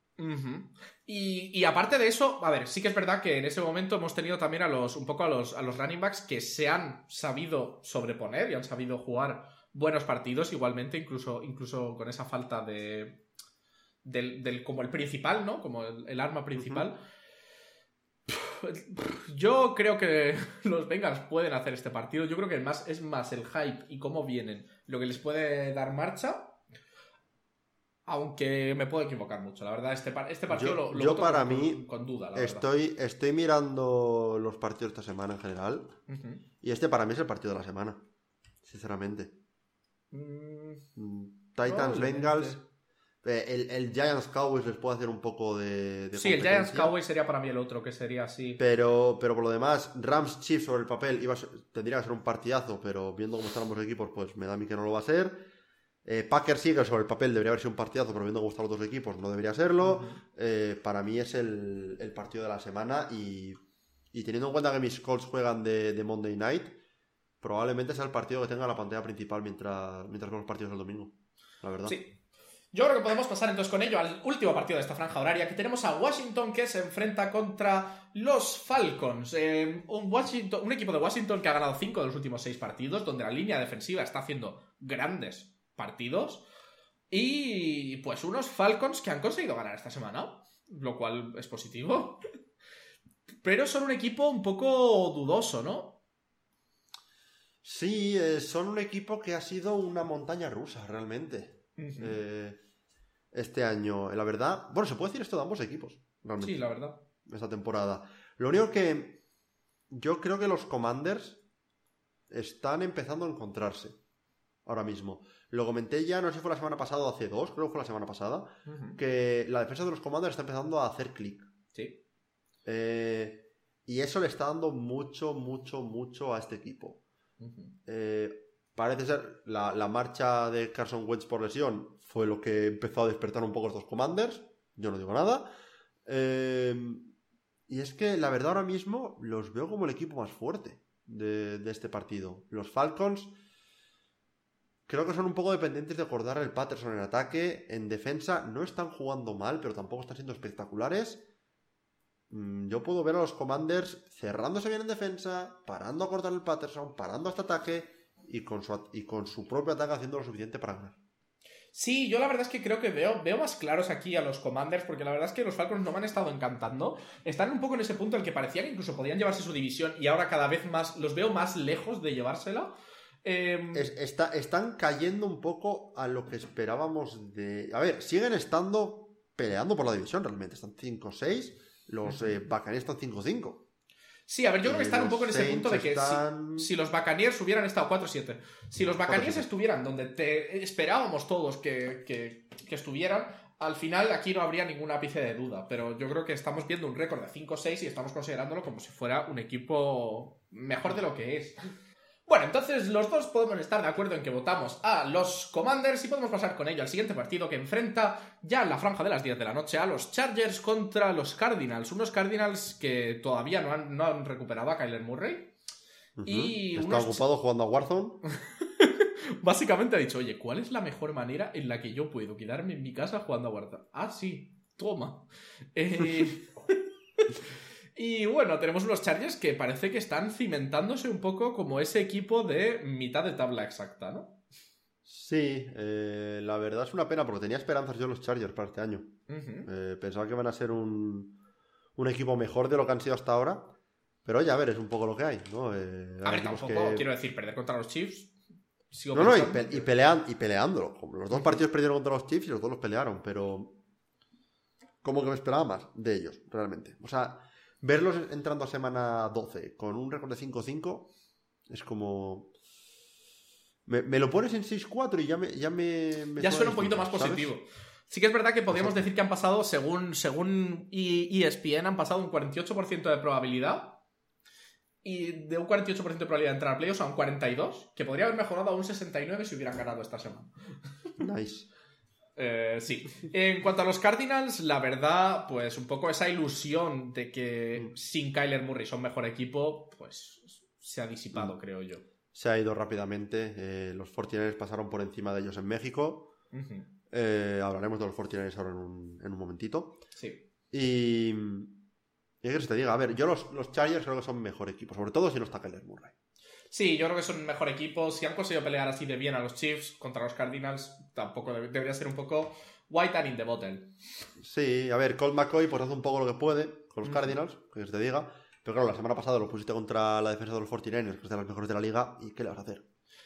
Y, y aparte de eso, a ver, sí que es verdad que en ese momento hemos tenido también a los, un poco a los, a los running backs que se han sabido sobreponer y han sabido jugar buenos partidos igualmente, incluso, incluso con esa falta de. Del, del- como el principal, ¿no? Como el, el arma principal. Yo creo que los Bengals pueden hacer este partido. Yo creo que más, es más el hype y cómo vienen lo que les puede dar marcha. Aunque me puedo equivocar mucho, la verdad. Este, par- este partido Yo- lo, lo yo para con, mí con duda, la verdad. Estoy, estoy mirando los partidos esta semana en general. Y este para mí es el partido de la semana. Sinceramente. Mm, Mm, Titans. Bengals. eh, el, el Giants Cowboys les puede hacer un poco de. de sí, el Giants. Cowboys sería para mí el otro, que sería así. Pero, pero por lo demás, Rams Chiefs sobre el papel iba a ser- tendría que ser un partidazo, pero viendo cómo están ambos equipos, pues me da a mí que no lo va a ser. Eh, Packers Eagles sobre el papel debería haber sido un partidazo, pero viendo cómo están los dos equipos, no debería serlo. Eh, para mí es el, el partido de la semana y, y teniendo en cuenta que mis Colts juegan de, de Monday Night, probablemente sea el partido que tenga la pantalla principal mientras, mientras veo los partidos del domingo. La verdad. Sí. Yo creo que podemos pasar entonces con ello al último partido de esta franja horaria, que tenemos a Washington que se enfrenta contra los Falcons. Eh, un, Washington, un equipo de Washington que ha ganado 5 de los últimos 6 partidos, donde la línea defensiva está haciendo grandes partidos. Y pues unos Falcons que han conseguido ganar esta semana, lo cual es positivo. Pero son un equipo un poco dudoso, ¿no? Sí, eh, son un equipo que ha sido una montaña rusa, realmente. Eh, este año, la verdad. Bueno, se puede decir esto de ambos equipos, realmente. sí, la verdad. esta temporada. Lo único que yo creo que los Commanders están empezando a encontrarse ahora mismo. Lo comenté ya, no sé si fue la semana pasada o hace dos, creo que fue la semana pasada, que la defensa de los Commanders está empezando a hacer clic. Sí. Eh, y eso le está dando mucho, mucho, mucho a este equipo. Eh, parece ser la, la marcha de Carson Wentz por lesión fue lo que empezó a despertar un poco estos Commanders. Yo no digo nada. Eh, y es que la verdad ahora mismo los veo como el equipo más fuerte de, de este partido. Los Falcons creo que son un poco dependientes de acordar el Patterson en ataque. En defensa no están jugando mal, pero tampoco están siendo espectaculares. Mm, Yo puedo ver a los Commanders cerrándose bien en defensa, parando a cortar el Patterson, parando este ataque y con su, y con su propio ataque haciendo lo suficiente para ganar. Sí, yo la verdad es que creo que veo, veo más claros aquí a los Commanders, porque la verdad es que los Falcons no me han estado encantando. Están un poco en ese punto en el que parecía que incluso podían llevarse su división y ahora cada vez más los veo más lejos de llevársela. Eh, Es- está- están cayendo un poco a lo que esperábamos de... A ver, siguen estando peleando por la división realmente. Están 5-6, los eh, Buccaneers están 5-5. sí, a ver, yo creo que Eh, están un poco en ese punto de que si- están- si, los Buccaneers hubieran estado 4-7, si los Buccaneers 4-7. estuvieran donde te esperábamos todos que, que- que estuvieran, al final aquí no habría ningún ápice de duda, pero yo creo que estamos viendo un récord de 5-6 y estamos considerándolo como si fuera un equipo mejor de lo que es. Bueno, entonces los dos podemos estar de acuerdo en que votamos a los Commanders y podemos pasar con ello al siguiente partido que enfrenta ya en la franja de las 10 de la noche a los Chargers contra los Cardinals. Unos Cardinals que todavía no han, no han recuperado a Kyler Murray. Y Está unos- ocupado jugando a Warzone. Básicamente ha dicho, oye, ¿cuál es la mejor manera en la que yo puedo quedarme en mi casa jugando a Warzone? Ah, sí, toma. Eh, y bueno, tenemos unos Chargers que parece que están cimentándose un poco como ese equipo de mitad de tabla exacta, ¿no? Sí, eh, la verdad es una pena porque tenía esperanzas yo en los Chargers para este año. Eh, pensaba que van a ser un, un equipo mejor de lo que han sido hasta ahora. Pero oye, a ver, es un poco lo que hay, ¿no? Eh, A ver, tampoco que- quiero decir perder contra los Chiefs. Sigo No, no, y, pe- y que- pelean, y peleándolo. Los dos partidos perdieron contra los Chiefs y los dos los pelearon, pero. Como que me esperaba más de ellos, realmente. O sea, verlos entrando a semana 12 con un récord de 5-5 es como. Me, me lo pones en 6-4 y ya me. Ya, me, me ya suena un poquito más ¿sabes? positivo. Sí que es verdad que podríamos Exacto. decir que han pasado, según, según ESPN, han pasado un 48% de probabilidad. Y de un 48% de probabilidad de entrar a playoffs a un 42%, que podría haber mejorado a un 69% si hubieran ganado esta semana. Nice. Eh, sí. En cuanto a los Cardinals, la verdad, pues un poco esa ilusión de que sin Kyler Murray son mejor equipo, pues se ha disipado, creo yo. Se ha ido rápidamente. eh, los 49ers pasaron por encima de ellos en México. Eh, hablaremos de los 49ers ahora en un, en un momentito. Sí. Y. Y que se te diga, a ver, yo los, los Chargers creo que son mejor equipo, sobre todo si no está Kyler Murray. Sí, yo creo que son un mejor equipo. Si han conseguido pelear así de bien a los Chiefs contra los Cardinals, tampoco debe- debería ser un poco white and in the bottle. Sí, a ver, Colt McCoy pues hace un poco lo que puede con los. Cardinals, que se te diga. Pero claro, la semana pasada lo pusiste contra la defensa de los 49ers, que es de las mejores de la liga, ¿y qué le vas a hacer?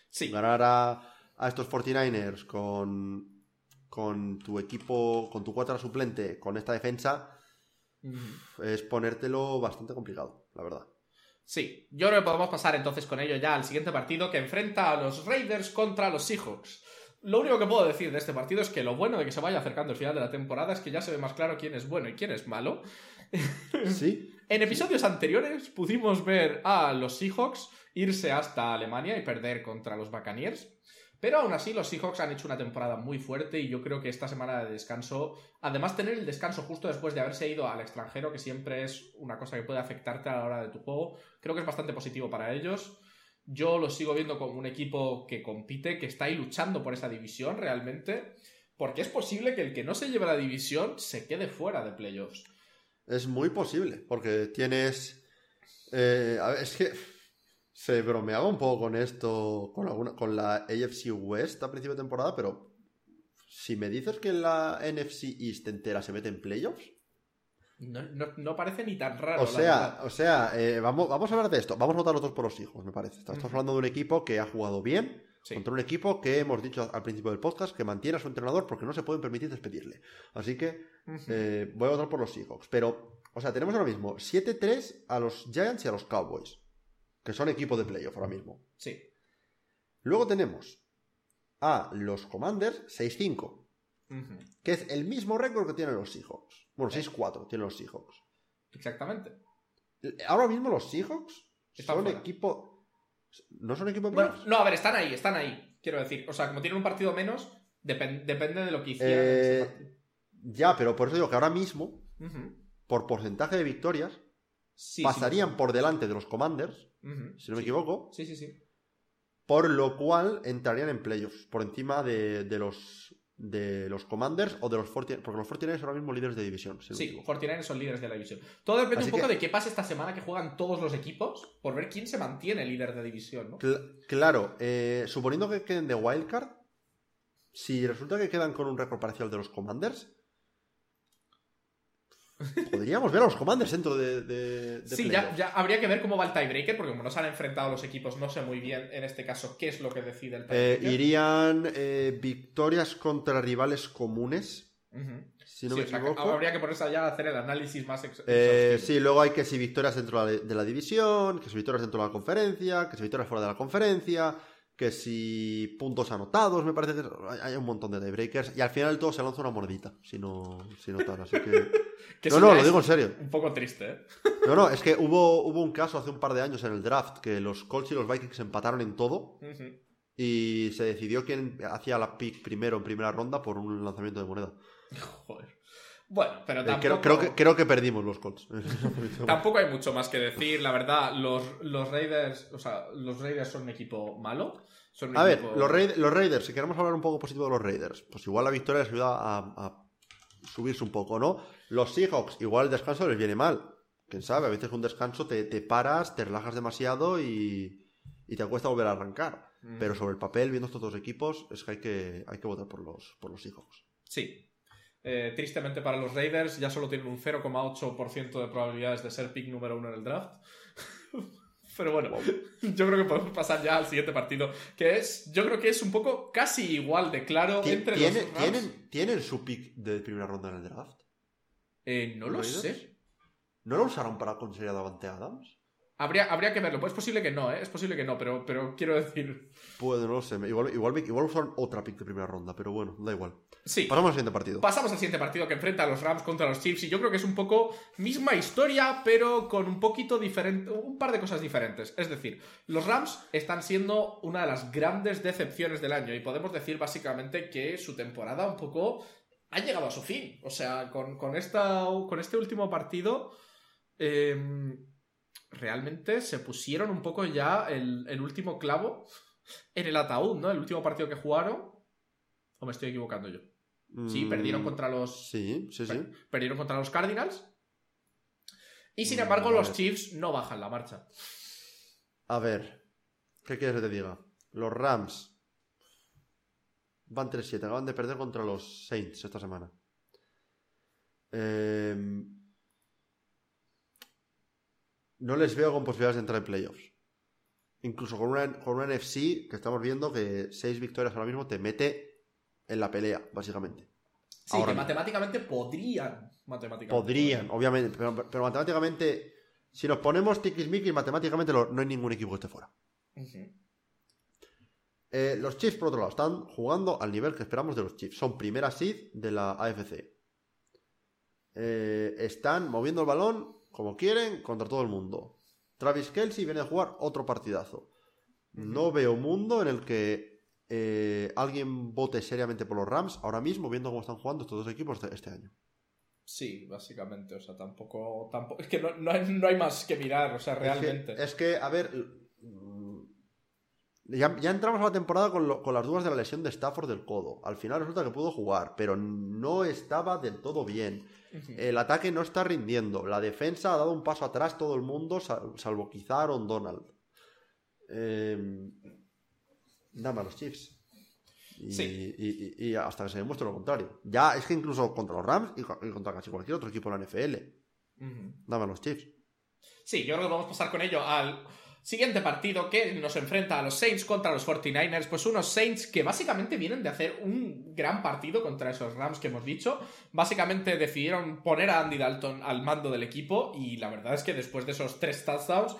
Sí, Ganar a, a estos 49ers con, con tu equipo, con tu cuarta suplente, con esta defensa, Mm, es ponértelo bastante complicado, la verdad. Sí. Yo creo que podemos pasar entonces con ello ya al siguiente partido que enfrenta a los Raiders contra los Seahawks. Lo único que puedo decir de este partido es que lo bueno de que se vaya acercando el final de la temporada es que ya se ve más claro quién es bueno y quién es malo. Sí, En episodios anteriores pudimos ver a los Seahawks irse hasta Alemania y perder contra los Buccaneers. Pero aún así los Seahawks han hecho una temporada muy fuerte y yo creo que esta semana de descanso, además tener el descanso justo después de haberse ido al extranjero, que siempre es una cosa que puede afectarte a la hora de tu juego, creo que es bastante positivo para ellos. Yo los sigo viendo como un equipo que compite, que está ahí luchando por esa división realmente, porque es posible que el que no se lleve la división se quede fuera de playoffs. es muy posible, porque tienes... eh, a ver, es que se bromeaba un poco con esto, con, alguna, con la AFC West a principio de temporada, pero si me dices que la NFC East entera se mete en playoffs, No, no- no parece ni tan raro. o sea, o sea eh, vamos, vamos a hablar de esto. Vamos a votar los dos por los hijos, me parece. Estamos hablando de un equipo que ha jugado bien Sí. contra un equipo que hemos dicho al principio del podcast que mantiene a su entrenador porque no se pueden permitir despedirle. Así que eh, voy a votar por los Seahawks. Pero, o sea, tenemos ahora mismo 7-3 a los Giants y a los Cowboys. Que son equipo de playoff ahora mismo. Sí. Luego tenemos a los Commanders 6-5, Ujú. que es el mismo récord que tienen los Seahawks. Bueno, 6-4 tienen los Seahawks. Exactamente. Ahora mismo los Seahawks Están son fuera. equipo... ¿No son equipo de Bueno, no, a ver, están ahí, están ahí. Quiero decir, o sea, como tienen un partido menos, depen- depende de lo que hicieran Eh. Ya, pero por eso digo que ahora mismo, Ujú. por porcentaje de victorias, Sí, sí, pasarían por delante de los Commanders, Si no me Sí. equivoco, Sí, sí, sí. por lo cual entrarían en playoffs, por encima de, de los de los Commanders o de los 49 porque los 49 son ahora mismo líderes de división. si Sí, equivoco. 49 son líderes de la división. Todo depende Así un poco que- de qué pase esta semana que juegan todos los equipos por ver quién se mantiene líder de división, ¿no? Cl- claro, eh, suponiendo que queden de wildcard, si resulta que quedan con un récord parecido al de los Commanders, podríamos ver a los Commanders dentro de, de, de Sí, ya, habría que ver cómo va el tiebreaker, porque como no se han enfrentado los equipos, no sé muy bien en este caso qué es lo que decide el Eh, tiebreaker. irían eh, victorias contra rivales comunes, si no Sí, me o sea, que equivoco. habría que ponerse allá a hacer el análisis más Eh, sí, luego hay que si victorias dentro de la, de la división, que si victorias dentro de la conferencia, que si victorias fuera de la conferencia, que si puntos anotados, me parece que hay, un montón de tiebreakers y al final todo se lanza una mordita, si no, si no tal, así que... Que no, no, lo digo en serio. Un poco triste, ¿eh? No, no, es que hubo, hubo un caso hace un par de años en el draft que los Colts y los Vikings empataron en todo y se decidió quién hacía la pick primero en primera ronda por un lanzamiento de moneda. Joder. Bueno, pero Eh, tampoco... creo, creo que, creo que perdimos los Colts. Tampoco hay mucho más que decir, la verdad, los, los Raiders, o sea, los Raiders son un equipo malo. Son un A ver, los, Raid- los Raiders, si queremos hablar un poco positivo de los Raiders, pues igual la victoria les ayuda a, a subirse un poco, ¿no? Los Seahawks, igual el descanso les viene mal. Quién sabe, a veces un descanso te, te paras, te relajas demasiado y, y te cuesta volver a arrancar. Mm, Pero sobre el papel, viendo estos dos equipos, es que hay que, hay que votar por los, por los Seahawks. Sí. Eh, tristemente para los Raiders ya solo tienen un 0,8% de probabilidades de ser pick número uno en el draft. Pero bueno, yo creo que podemos pasar ya al siguiente partido, que es, yo creo que es un poco casi igual de claro Ti- entre ¿Tiene- los Rams. ¿tienen, ¿Tienen su pick de primera ronda en el draft? Eh, no lo ¿Raiders? sé. ¿No lo usaron para conseguir a Davante Adams? Habría, habría que verlo. Es posible que no, ¿eh? Es posible que no, pero, pero quiero decir... Pues no lo sé. Igual, igual, igual usaron otra pick de primera ronda, pero bueno, da igual. Sí. Pasamos al siguiente partido. Pasamos al siguiente partido que enfrenta a los Rams contra los Chiefs y yo creo que es un poco misma historia, pero con un poquito diferente, un par de cosas diferentes. Es decir, los Rams están siendo una de las grandes decepciones del año y podemos decir básicamente que su temporada un poco ha llegado a su fin. O sea, con, con, esta, con este último partido em, realmente se pusieron un poco ya el, el último clavo en el ataúd, ¿no? El último partido que jugaron. ¿O me estoy equivocando yo? Sí, Mm, perdieron contra los. Sí, sí, sí. Perdieron contra los Cardinals. Y sin Mm, embargo, los Chiefs no bajan la marcha. A ver, ¿qué quieres que te diga? Los Rams van 3-7, acaban de perder contra los Saints esta semana. Eh, no les veo con posibilidades de entrar en playoffs. Incluso con una, con una NFC que estamos viendo que 6 victorias ahora mismo te mete en la pelea, básicamente. Sí, Ahora que mismo. matemáticamente podrían. Matemáticamente. Podrían, obviamente, pero, pero matemáticamente, si nos ponemos tiquismiquis, matemáticamente lo- no hay ningún equipo que esté fuera. Eh, los Chiefs, por otro lado, están jugando al nivel que esperamos de los Chiefs. Son primera seed de la AFC. Eh, están moviendo el balón como quieren contra todo el mundo. Travis Kelsey viene a jugar otro partidazo. No veo mundo en el que eh, alguien vote seriamente por los Rams ahora mismo, viendo cómo están jugando estos dos equipos este, año. Sí, básicamente. O sea, tampoco. tampoco es que no, no hay, no hay más que mirar. O sea, realmente. Es que, es que, a ver. mm, Ya, ya entramos a la temporada con, lo- con las dudas de la lesión de Stafford del codo. Al final resulta que pudo jugar, pero no estaba del todo bien. El ataque no está rindiendo. La defensa ha dado un paso atrás todo el mundo, sal- salvo quizá Aaron Donald. Eh, los Chiefs. Y, Sí. y- y- y hasta que se demuestre lo contrario. Ya es que incluso contra los Rams y co- y contra casi cualquier otro equipo de la NFL. Dame a los Chiefs. Sí, yo creo que vamos a pasar con ello al siguiente partido que nos enfrenta a los Saints contra los 49ers. Pues unos Saints que básicamente vienen de hacer un gran partido contra esos Rams que hemos dicho. Básicamente decidieron poner a Andy Dalton al mando del equipo y la verdad es que después de esos tres touchdowns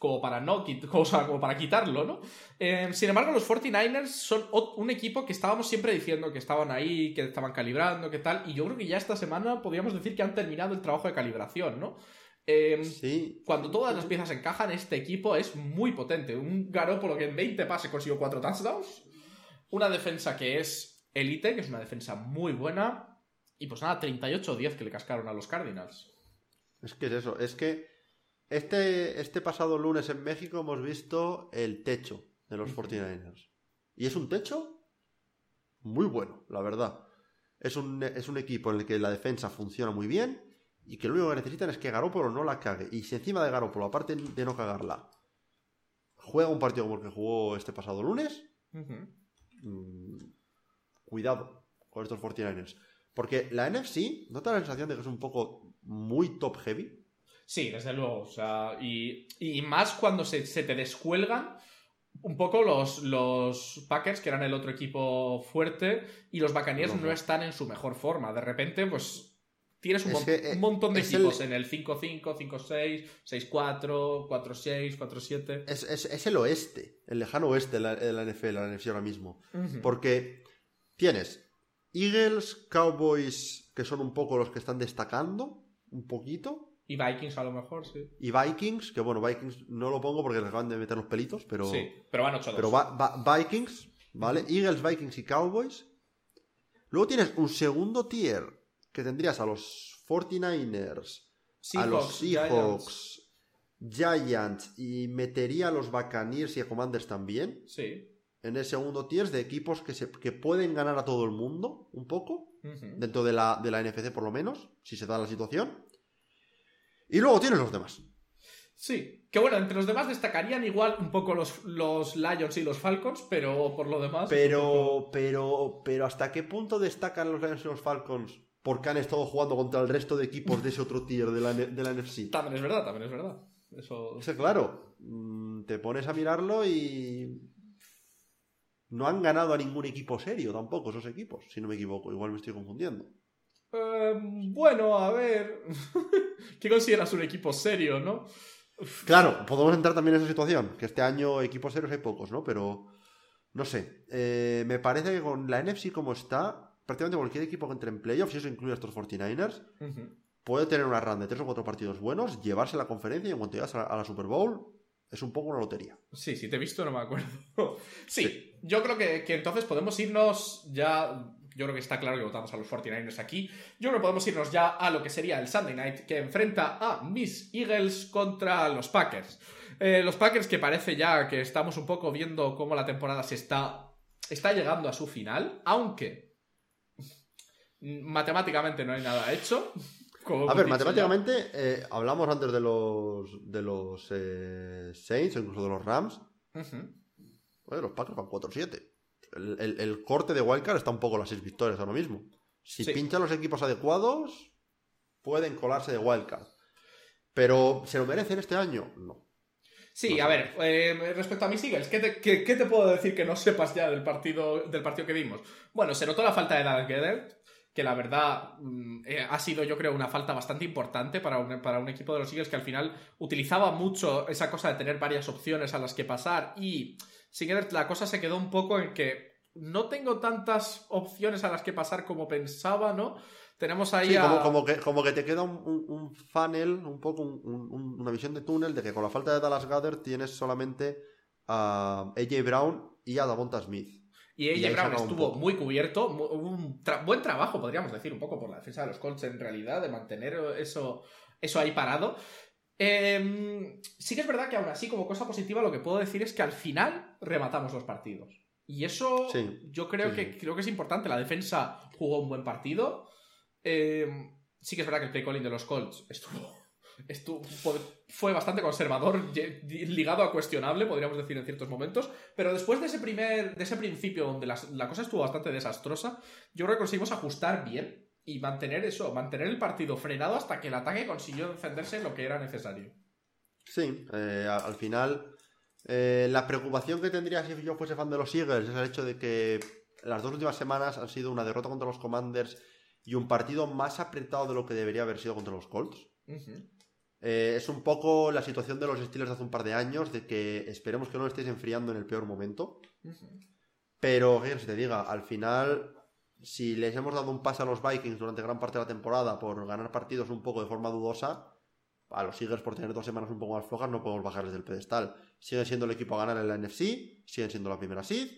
como para no o como para quitarlo, ¿no? Eh, sin embargo, los 49ers son un equipo que estábamos siempre diciendo que estaban ahí, que estaban calibrando, que tal, y yo creo que ya esta semana podríamos decir que han terminado el trabajo de calibración, ¿no? Eh, Sí. cuando todas las piezas encajan, este equipo es muy potente. Un Garoppolo que en 20 pases consiguió 4 touchdowns. Una defensa que es élite, que es una defensa muy buena. Y pues nada, 38-10 que le cascaron a los Cardinals. Es que es eso, es que este, este pasado lunes en México hemos visto el techo de los 49ers. Y es un techo muy bueno, la verdad. Es un, es un equipo en el que la defensa funciona muy bien y que lo único que necesitan es que Garoppolo no la cague. Y si encima de Garoppolo, aparte de no cagarla, juega un partido como el que jugó este pasado lunes, mm, cuidado con estos 49ers. Porque la NFC, ¿no te da la sensación de que es un poco muy top heavy? Sí, desde luego. O sea, y, y más cuando se, se te descuelgan un poco los, los Packers, que eran el otro equipo fuerte, y los Buccaneers No, no no. están en su mejor forma. De repente, pues tienes un, mon- que, eh, un montón de equipos el- en el 5-5, 5-6, 6-4, 4-6, 4-7. Es, es- es el oeste, el lejano oeste de la, de la NFL, la NFC ahora mismo. Porque tienes Eagles, Cowboys, que son un poco los que están destacando, un poquito, Y Vikings a lo mejor, sí. y Vikings, que bueno, Vikings no lo pongo porque les acaban de meter los pelitos, pero, Sí, pero van 8-2. pero va- va- Vikings, ¿vale? Eagles, Vikings y Cowboys. Luego tienes un segundo tier que tendrías a los 49ers, a los Seahawks, Seahawks, Giants y metería a los Buccaneers y a Commanders también. Sí. En el segundo tier de equipos que, se, que pueden ganar a todo el mundo, un poco, dentro de la, de la NFC por lo menos, si se da la situación. Y luego tienes los demás. Sí, que bueno, entre los demás destacarían igual un poco los, los Lions y los Falcons, pero por lo demás. poco- Pero, pero, pero ¿hasta qué punto destacan los Lions y los Falcons? Porque han estado jugando contra el resto de equipos de ese otro tier de la, de la NFC. También es verdad, también es verdad. Eso. Claro, mm, te pones a mirarlo y no han ganado a ningún equipo serio tampoco esos equipos, si no me equivoco. Igual me estoy confundiendo. Eh, bueno, a ver. ¿Qué consideras un equipo serio, no? Claro, podemos entrar también en esa situación, que este año equipos serios hay pocos, ¿no? Pero, no sé, eh, me parece que con la NFC como está, prácticamente cualquier equipo que entre en playoffs, y eso incluye a estos 49ers, Ujú. puede tener una run de tres o cuatro partidos buenos, llevarse la conferencia y en cuanto llegas a la, a la Super Bowl, es un poco una lotería. Sí, si te he visto no me acuerdo. sí, yo creo que, que entonces podemos irnos ya. Yo creo que está claro que votamos a los 49ers aquí. Yo creo que podemos irnos ya a lo que sería el Sunday Night, que enfrenta a Miss Eagles contra los Packers. Eh, los Packers que parece ya que estamos un poco viendo cómo la temporada se está, está llegando a su final, aunque matemáticamente no hay nada hecho. A ver, matemáticamente, eh, hablamos antes de los, de los eh, Saints o incluso de los Rams. Oye, los Packers van 4-7. El, el- el corte de Wildcard está un poco a las 6 victorias ahora mismo. Si Sí. pinchan los equipos adecuados, pueden colarse de Wildcard. Pero, ¿se lo merecen este año? No. Sí, No a ver, eh, respecto a mis Eagles, ¿qué te, qué- qué te puedo decir que no sepas ya del partido, del partido que vimos? Bueno, se notó la falta de Goedert, que la verdad mm, eh, ha sido, yo creo, una falta bastante importante para un, para un equipo de los Eagles que al final utilizaba mucho esa cosa de tener varias opciones a las que pasar y sin la cosa se quedó un poco en que no tengo tantas opciones a las que pasar como pensaba, ¿no? Tenemos ahí Sí, a... como, como que, como que te queda un, un- un funnel, un poco un- un- un- una visión de túnel de que con la falta de Dallas Gather tienes solamente a AJ Brown y a Davonta Smith. Y AJ Brown estuvo muy cubierto, un tra- buen trabajo, podríamos decir, un poco por la defensa de los Colts en realidad, de mantener eso, eso ahí parado. Eh, sí que es verdad que aún así, como cosa positiva, lo que puedo decir es que al final rematamos los partidos. Y eso Sí, yo creo, sí, que, sí. creo que es importante. La defensa jugó un buen partido. Eh, sí que es verdad que el play calling de los Colts estuvo, estuvo- fue bastante conservador, ligado a cuestionable, podríamos decir en ciertos momentos. Pero después de ese primer, de ese principio donde la cosa estuvo bastante desastrosa, yo creo que conseguimos ajustar bien y mantener eso, mantener el partido frenado hasta que el ataque consiguió defenderse en lo que era necesario. Sí, eh, al final eh, la preocupación que tendría si yo fuese fan de los Eagles es el hecho de que las dos últimas semanas han sido una derrota contra los Commanders y un partido más apretado de lo que debería haber sido contra los Colts. Eh, es un poco la situación de los Steelers de hace un par de años, de que esperemos que no lo estéis enfriando en el peor momento. Pero, ¿qué quieres que te diga? Al final, si les hemos dado un pase a los Vikings durante gran parte de la temporada por ganar partidos un poco de forma dudosa, a los Eagles por tener dos semanas un poco más flojas no podemos bajarles del pedestal. Siguen siendo el equipo a ganar en la NFC, siguen siendo la primera seed,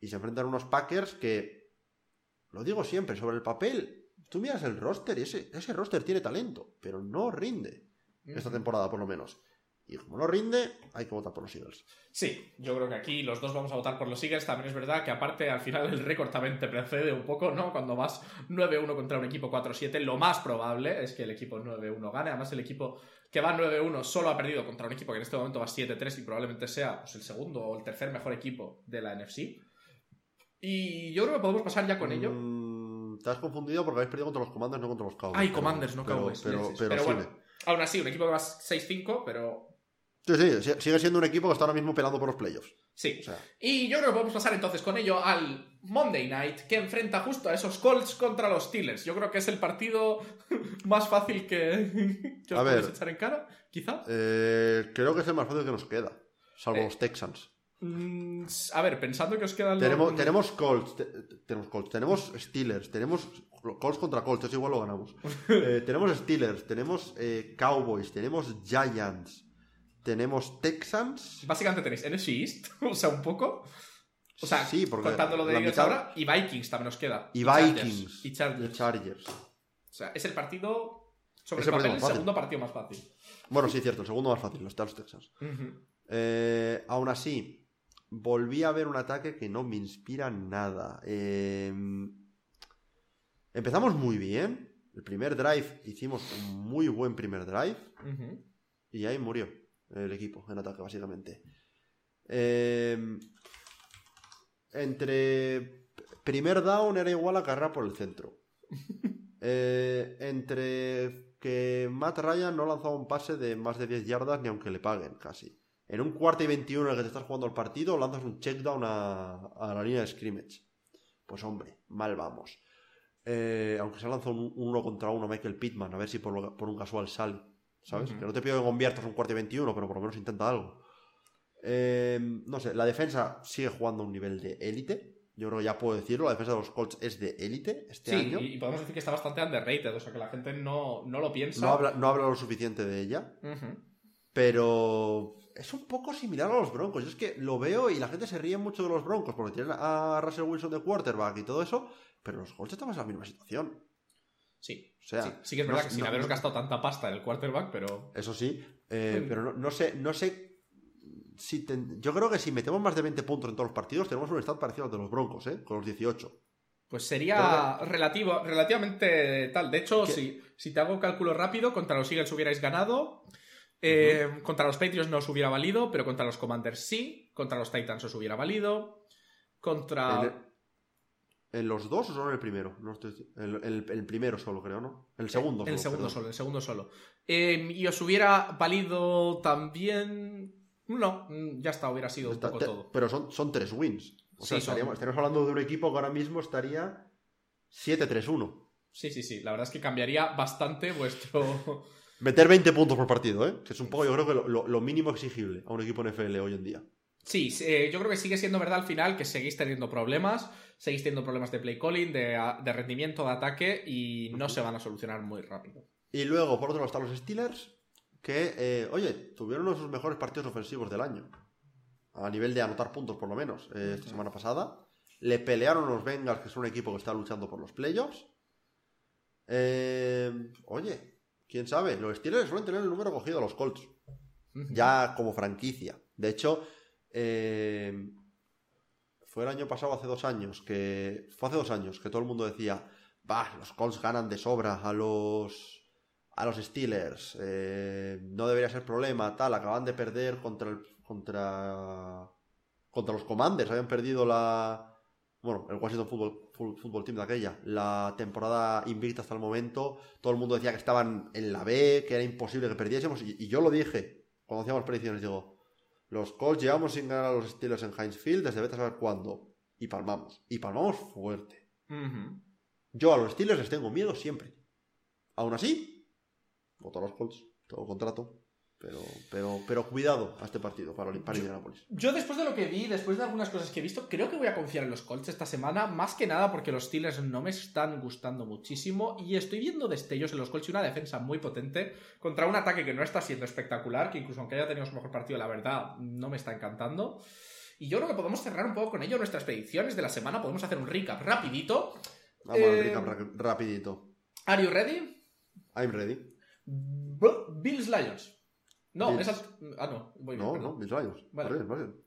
y se enfrentan a unos Packers que, lo digo siempre, sobre el papel, tú miras el roster y ese, ese roster tiene talento, pero no rinde esta temporada por lo menos. Y como no rinde, hay que votar por los Eagles. Sí, yo creo que aquí los dos vamos a votar por los Eagles. También es verdad que aparte al final el récord también te precede un poco, ¿no? Cuando vas 9-1 contra un equipo 4-7, lo más probable es que el equipo 9-1 gane. Además el equipo que va 9-1 solo ha perdido contra un equipo que en este momento va 7-3 y probablemente sea pues, el segundo o el tercer mejor equipo de la NFC. Y yo creo que podemos pasar ya con ello. Mm, te has confundido porque habéis perdido contra los Commanders, no contra los Cowboys. Ay, Pero- Commanders, no pero- Cowboys. Pero, Sí, sí, pero pero sigue. bueno. Aún así, un equipo que va 6-5, pero Sí, sí, si- sigue siendo un equipo que está ahora mismo pelando por los playoffs. sí. O sea, Y yo creo que podemos pasar entonces con ello al Monday Night, que enfrenta justo a esos Colts contra los Steelers. Yo creo que es el partido más fácil que, que os A ver. echar en cara, quizá. eh, creo que es el más fácil que nos queda. Salvo Eh, los Texans. Mm, a ver, pensando que os quedan los- Tenemos, tenemos Colts, te- te- tenemos Colts, tenemos Steelers, tenemos Colts contra Colts, eso igual lo ganamos. Eh, tenemos Steelers, tenemos eh, Cowboys, tenemos Giants, tenemos Texans. Básicamente tenéis NFC East, o sea, un poco. O sea, Sí, porque contando lo de mitad- ahora, y Vikings también nos queda. Y Vikings. Y Chargers. y Chargers. O sea, es el partido, sobre Es el el papel, partido el segundo partido más fácil. Bueno, sí, cierto, el segundo más fácil, los los Texans. Eh, aún así, volví a ver un ataque que no me inspira nada. Eh, empezamos muy bien. El primer drive hicimos un muy buen primer drive. Y ahí murió el equipo en ataque, básicamente. Eh, entre primer down era igual a carrera por el centro. Eh, entre que Matt Ryan no lanzaba un pase de más de 10 yardas ni aunque le paguen, casi. En un cuarto y 21 en el que te estás jugando el partido, lanzas un check down a, a la línea de scrimmage. Pues hombre, mal vamos. Eh, aunque se lanzado un, un uno contra uno Michael Pittman, a ver si por, lo- por un casual sale. ¿Sabes? Que no te pido que conviertas un cuarto y 21, pero por lo menos intenta algo. Eh, no sé, la defensa sigue jugando a un nivel de élite. Yo creo que ya puedo decirlo, la defensa de los Colts es de élite este Sí, año. y podemos decir que está bastante underrated, o sea, que la gente no, no lo piensa. No habla, no habla lo suficiente de ella, pero es un poco similar a los Broncos. Yo es que lo veo y la gente se ríe mucho de los Broncos porque tienen a Russell Wilson de quarterback y todo eso, pero los Colts estamos en la misma situación. Sí. O sea, sí, sí que es verdad que sin no- haberos no- gastado tanta pasta en el quarterback, pero. Eso sí, eh, pero no, no sé, no sé si ten- yo creo que si metemos más de 20 puntos en todos los partidos, tenemos un stat parecido al de los Broncos, ¿eh? Con los 18. Pues sería relativo, relativamente tal. De hecho, ¿Qué? si, si te hago cálculo rápido, contra los Eagles hubierais ganado. eh, Contra los Patriots no os hubiera valido, pero contra los Commanders sí. Contra los Titans os hubiera valido. Contra. El- en los dos o solo en el primero? No estoy- el, el- el primero solo, creo, ¿no? El segundo. El solo, segundo perdón. solo, el segundo solo. Eh, y os hubiera valido también. No, mm, ya está, hubiera sido un poco te- todo. Pero son, son tres wins. O sea, son- estaríamos, estaríamos hablando de un equipo que ahora mismo estaría 7-3-1. Sí, sí, sí. La verdad es que cambiaría bastante vuestro. Meter 20 puntos por partido, ¿eh? Que es un poco, yo creo que lo, lo- lo mínimo exigible a un equipo NFL hoy en día. Sí, eh, yo creo que sigue siendo verdad al final que seguís teniendo problemas, seguís teniendo problemas de play calling, de, de rendimiento, de ataque y no se van a solucionar muy rápido. Y luego, por otro lado, están los Steelers, que, eh, oye, tuvieron uno de sus mejores partidos ofensivos del año. A nivel de anotar puntos, por lo menos, eh, esta semana pasada. Le pelearon los Bengals, que es un equipo que está luchando por los playoffs. Eh, oye, quién sabe, los Steelers suelen tener el número cogido a los Colts. Ya como franquicia. De hecho, eh, fue el año pasado, hace dos años, que. Fue hace dos años que todo el mundo decía. Bah, los Colts ganan de sobra a los. A los Steelers. eh, no debería ser problema. Tal. Acaban de perder contra el. Contra. Contra los Commanders. Habían perdido la. Bueno, el Washington Football, Team de aquella. La temporada invicta hasta el momento. Todo el mundo decía que estaban en la B, que era imposible que perdiésemos. Y, y yo lo dije cuando hacíamos predicciones. Digo, los Colts llevamos sin ganar a los Steelers en Heinz Field desde vete a saber cuándo. Y palmamos. Y palmamos fuerte. Yo a los Steelers les tengo miedo siempre. Aún así, voto a los Colts. Todo contrato. Pero, pero, pero cuidado a este partido para, para Indianapolis. Yo después de lo que vi, después de algunas cosas que he visto, creo que voy a confiar en los Colts esta semana, más que nada porque los Steelers no me están gustando muchísimo y estoy viendo destellos en los Colts y una defensa muy potente contra un ataque que no está siendo espectacular, que incluso aunque haya tenido su mejor partido, la verdad, no me está encantando. Y yo creo que podemos cerrar un poco con ello nuestras predicciones de la semana, podemos hacer un recap rapidito. Vamos Eh, recap ra- rapidito. ¿Are you ready? I'm ready. Bills Lions. No, Bills. esa... Ah, no, voy bien, No, perdón. no, mis Lions. Vale. Va bien, va bien.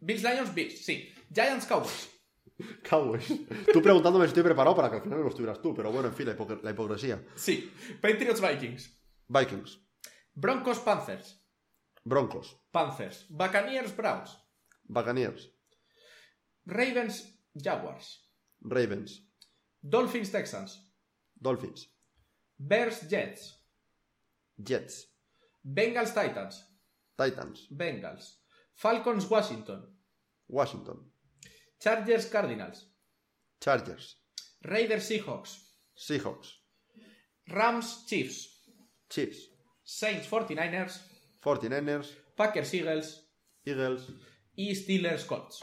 Bills Lions, Bills, sí. Giants Cowboys. Cowboys. Tú preguntándome si estoy preparado para que al final lo estuvieras tú, pero bueno, en fin, la, hipoc- la hipocresía. Sí. Patriots Vikings. Vikings. Broncos Panthers. Broncos. Panthers. Buccaneers Browns. Buccaneers. Ravens Jaguars. Ravens. Dolphins Texans. Dolphins. Bears Jets. Jets. Bengals Titans. Titans. Bengals. Falcons Washington. Washington. Chargers Cardinals. Chargers. Raiders Seahawks. Seahawks. Rams Chiefs. Chiefs. Saints 49ers. 49ers. Packers Eagles. Eagles. Y Steelers Colts.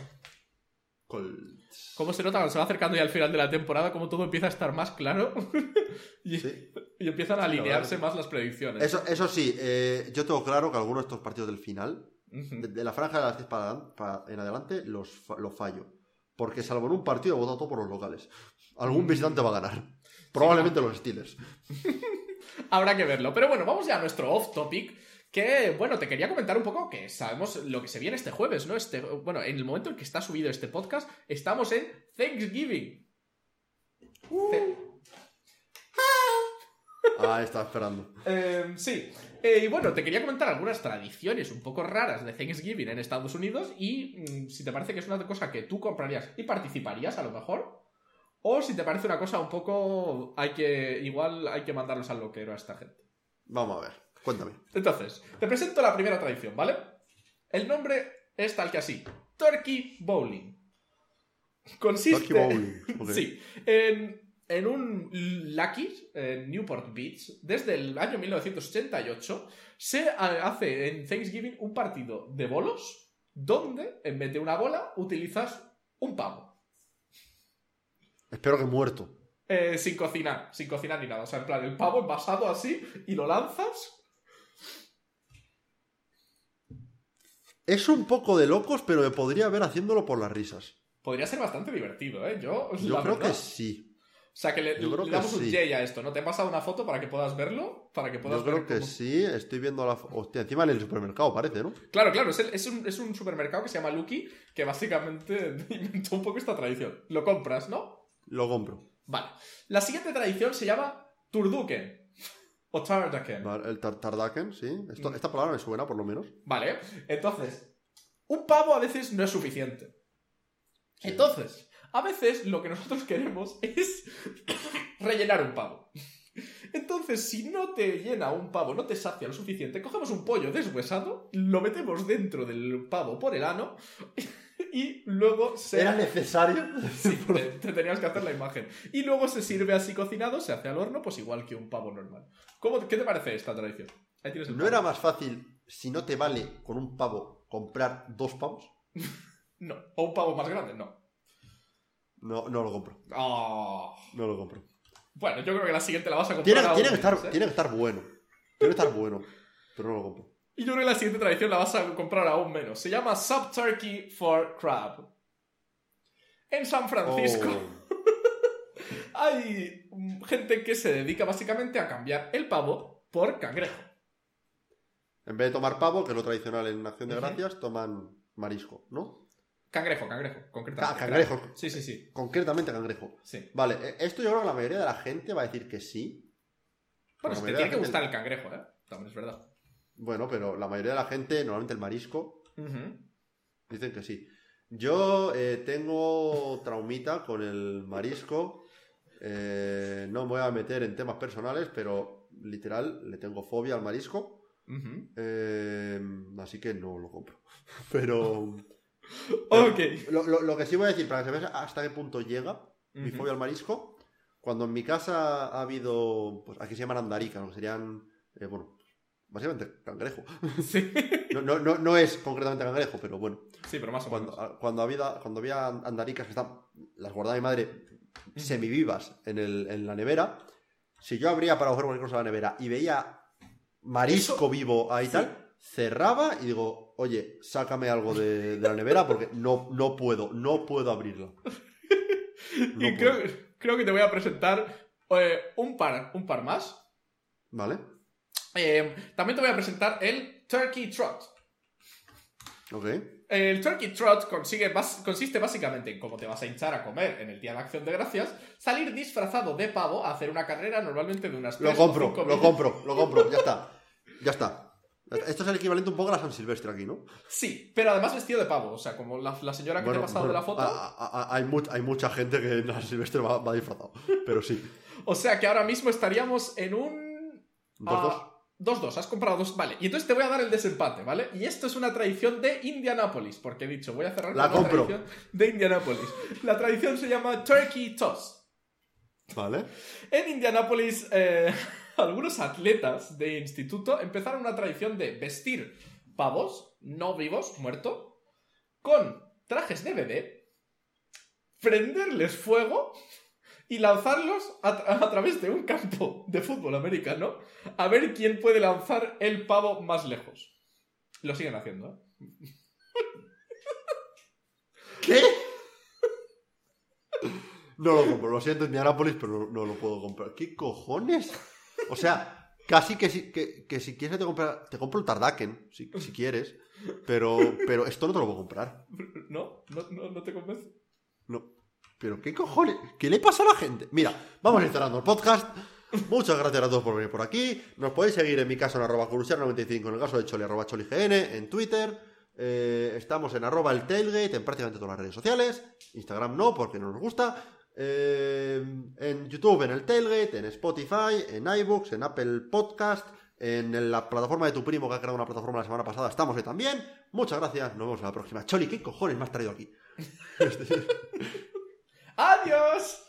Colts. ¿Cómo se nota cuando se va acercando ya al final de la temporada? Como todo empieza a estar más claro. y, Sí. y empiezan a alinearse más las predicciones. Eso, eso sí, eh, yo tengo claro que algunos de estos partidos del final, de, de la franja de las 10 para, para- en adelante, los, fa- lo fallo. Porque salvo en un partido he votado todo por los locales. Algún Mm. visitante va a ganar. Probablemente los Steelers. Habrá que verlo. Pero bueno, vamos ya a nuestro off topic. Que, bueno, te quería comentar un poco que sabemos lo que se viene este jueves, ¿no? Este, bueno, en el momento en que está subido este podcast, estamos en Thanksgiving. Ce- Ah, estaba esperando. Eh, sí. Eh, y bueno, te quería comentar algunas tradiciones un poco raras de Thanksgiving en Estados Unidos y mm, si te parece que es una cosa que tú comprarías y participarías a lo mejor, o si te parece una cosa un poco... hay que... igual hay que mandarlos al loquero a esta gente. Vamos a ver, cuéntame. Entonces, te presento la primera tradición, ¿vale? El nombre es tal que así. Turkey Bowling. Consiste... Turkey Bowling. Sí. En, en un Lucky's, en Newport Beach, desde el año 1988, se ha- hace en Thanksgiving un partido de bolos donde, en vez de una bola, utilizas un pavo. Espero que muerto. Eh, sin cocinar, sin cocinar ni nada. O sea, en plan, el pavo envasado así y lo lanzas. Es un poco de locos, pero me podría ver haciéndolo por las risas. Podría ser bastante divertido, ¿eh? Yo, Yo la creo verdad- que sí. O sea, que le, Yo creo le que damos un sí. J a esto, ¿no? Te he pasado una foto para que puedas verlo, para que puedas Yo creo ver que cómo- sí. Estoy viendo la... Hostia, encima en el supermercado parece, ¿no? Claro, claro, es, el- es un, es un supermercado que se llama Lucky, que básicamente inventó un poco esta tradición. Lo compras, ¿no? Lo compro. Vale. La siguiente tradición se llama Turduken. O Tardaken. Vale, El tar- Tardaken, sí. Esto- Mm. esta palabra me suena, por lo menos. Vale. Entonces, un pavo a veces no es suficiente. Sí. Entonces, a veces lo que nosotros queremos es rellenar un pavo. Entonces, si no te llena un pavo, no te sacia lo suficiente, cogemos un pollo deshuesado, lo metemos dentro del pavo por el ano y luego se... ¿Era necesario? Sí, te, te tenías que hacer la imagen. Y luego se sirve así cocinado, se hace al horno, pues igual que un pavo normal. ¿Cómo, ¿Qué te parece esta tradición? Ahí tienes el ¿No pavo. era más fácil, si no te vale con un pavo, comprar dos pavos? No. ¿O un pavo más grande? No. No, no lo compro. Ah. No lo compro. Bueno, yo creo que la siguiente la vas a comprar. Tiene, aún tiene que estar, ¿eh? tiene que estar bueno. Tiene que estar bueno. Pero no lo compro. Y yo creo que la siguiente tradición la vas a comprar aún menos. Se llama Sub Turkey for Crab. En San Francisco Oh. hay gente que se dedica básicamente a cambiar el pavo por cangrejo. En vez de tomar pavo, que es lo tradicional en Acción de. Gracias, toman marisco, ¿no? Cangrejo, cangrejo, concretamente. Ah, cangrejo. Sí, sí, sí. Concretamente cangrejo. sí. Vale, eh, esto yo creo que la mayoría de la gente va a decir que sí. Bueno, si te tiene que gustar el cangrejo, ¿eh? También es verdad. Bueno, pero la mayoría de la gente, normalmente el marisco, dicen que sí. Yo eh, tengo traumita con el marisco. Eh, no me voy a meter en temas personales, pero literal le tengo fobia al marisco. Eh, así que no lo compro. Pero Ok. lo, lo- lo que sí voy a decir, para que se vea hasta qué punto llega mi fobia al marisco, cuando en mi casa ha habido, pues aquí se llaman andaricas, que serían Eh, bueno, básicamente cangrejo. Sí. No, no, no, no es concretamente cangrejo, pero bueno. Sí, pero más o menos. Cuando, cuando, había, cuando había andaricas que están, las guardaba mi madre semivivas en, el, en la nevera, si yo abría para coger cualquier cosa en la nevera y veía marisco Eso- vivo ahí sí. tal, cerraba y digo, oye, sácame algo de, de la nevera porque no, no puedo, no puedo abrirla. No y puedo. creo, creo que te voy a presentar eh, un, par, un par más. ¿Vale? Eh, también te voy a presentar el Turkey Trot. Ok. El Turkey Trot consigue consiste básicamente en, como te vas a hinchar a comer en el Día de Acción de Gracias, salir disfrazado de pavo a hacer una carrera normalmente de unas Lo compro, lo compro, lo compro, ya está. Ya está. Esto es el equivalente un poco a la San Silvestre aquí, ¿no? Sí, pero además vestido de pavo. O sea, como la, la señora que te ha pasado bueno, de la foto. a- a- a- hay, hay mucha gente que en la San Silvestre va, va disfrazado. Pero sí. O sea que ahora mismo estaríamos en un... Dos, dos. Dos, has comprado dos. Vale, y entonces te voy a dar el desempate, ¿vale? Y esto es una tradición de Indianapolis, porque he dicho, voy a cerrar La con una tradición de Indianapolis. La tradición se llama Turkey Toss. ¿Vale? En Indianapolis, eh, algunos atletas de instituto empezaron una tradición de vestir pavos, no vivos, muertos, con trajes de bebé, prenderles fuego y lanzarlos a, tra- a través de un campo de fútbol americano a ver quién puede lanzar el pavo más lejos. Lo siguen haciendo, ¿eh? ¿Qué? No lo compro, lo siento, Indianapolis, pero no, no lo puedo comprar. ¿Qué cojones? O sea, casi que si, que, que si quieres te, compra, te compro el Tardaken, si, si quieres, pero, pero esto no te lo puedo comprar. ¿No? ¿No, no, no te convence? No. ¿Pero qué cojones? ¿Qué le pasa a la gente? Mira, vamos cerrando el podcast. Muchas gracias a todos por venir por aquí. Nos podéis seguir en mi caso en arroba curusiano95, en el caso de Choli, arroba cholign, en Twitter. Eh, estamos en arroba el tailgate, en prácticamente todas las redes sociales. Instagram no, porque no nos gusta. Eh, en YouTube, en el tailgate, en Spotify, en iBooks, en Apple Podcast, en la plataforma de tu primo que ha creado una plataforma la semana pasada. Estamos ahí también. Muchas gracias. Nos vemos en la próxima. Choli, ¿qué cojones me has traído aquí? ¡Adiós!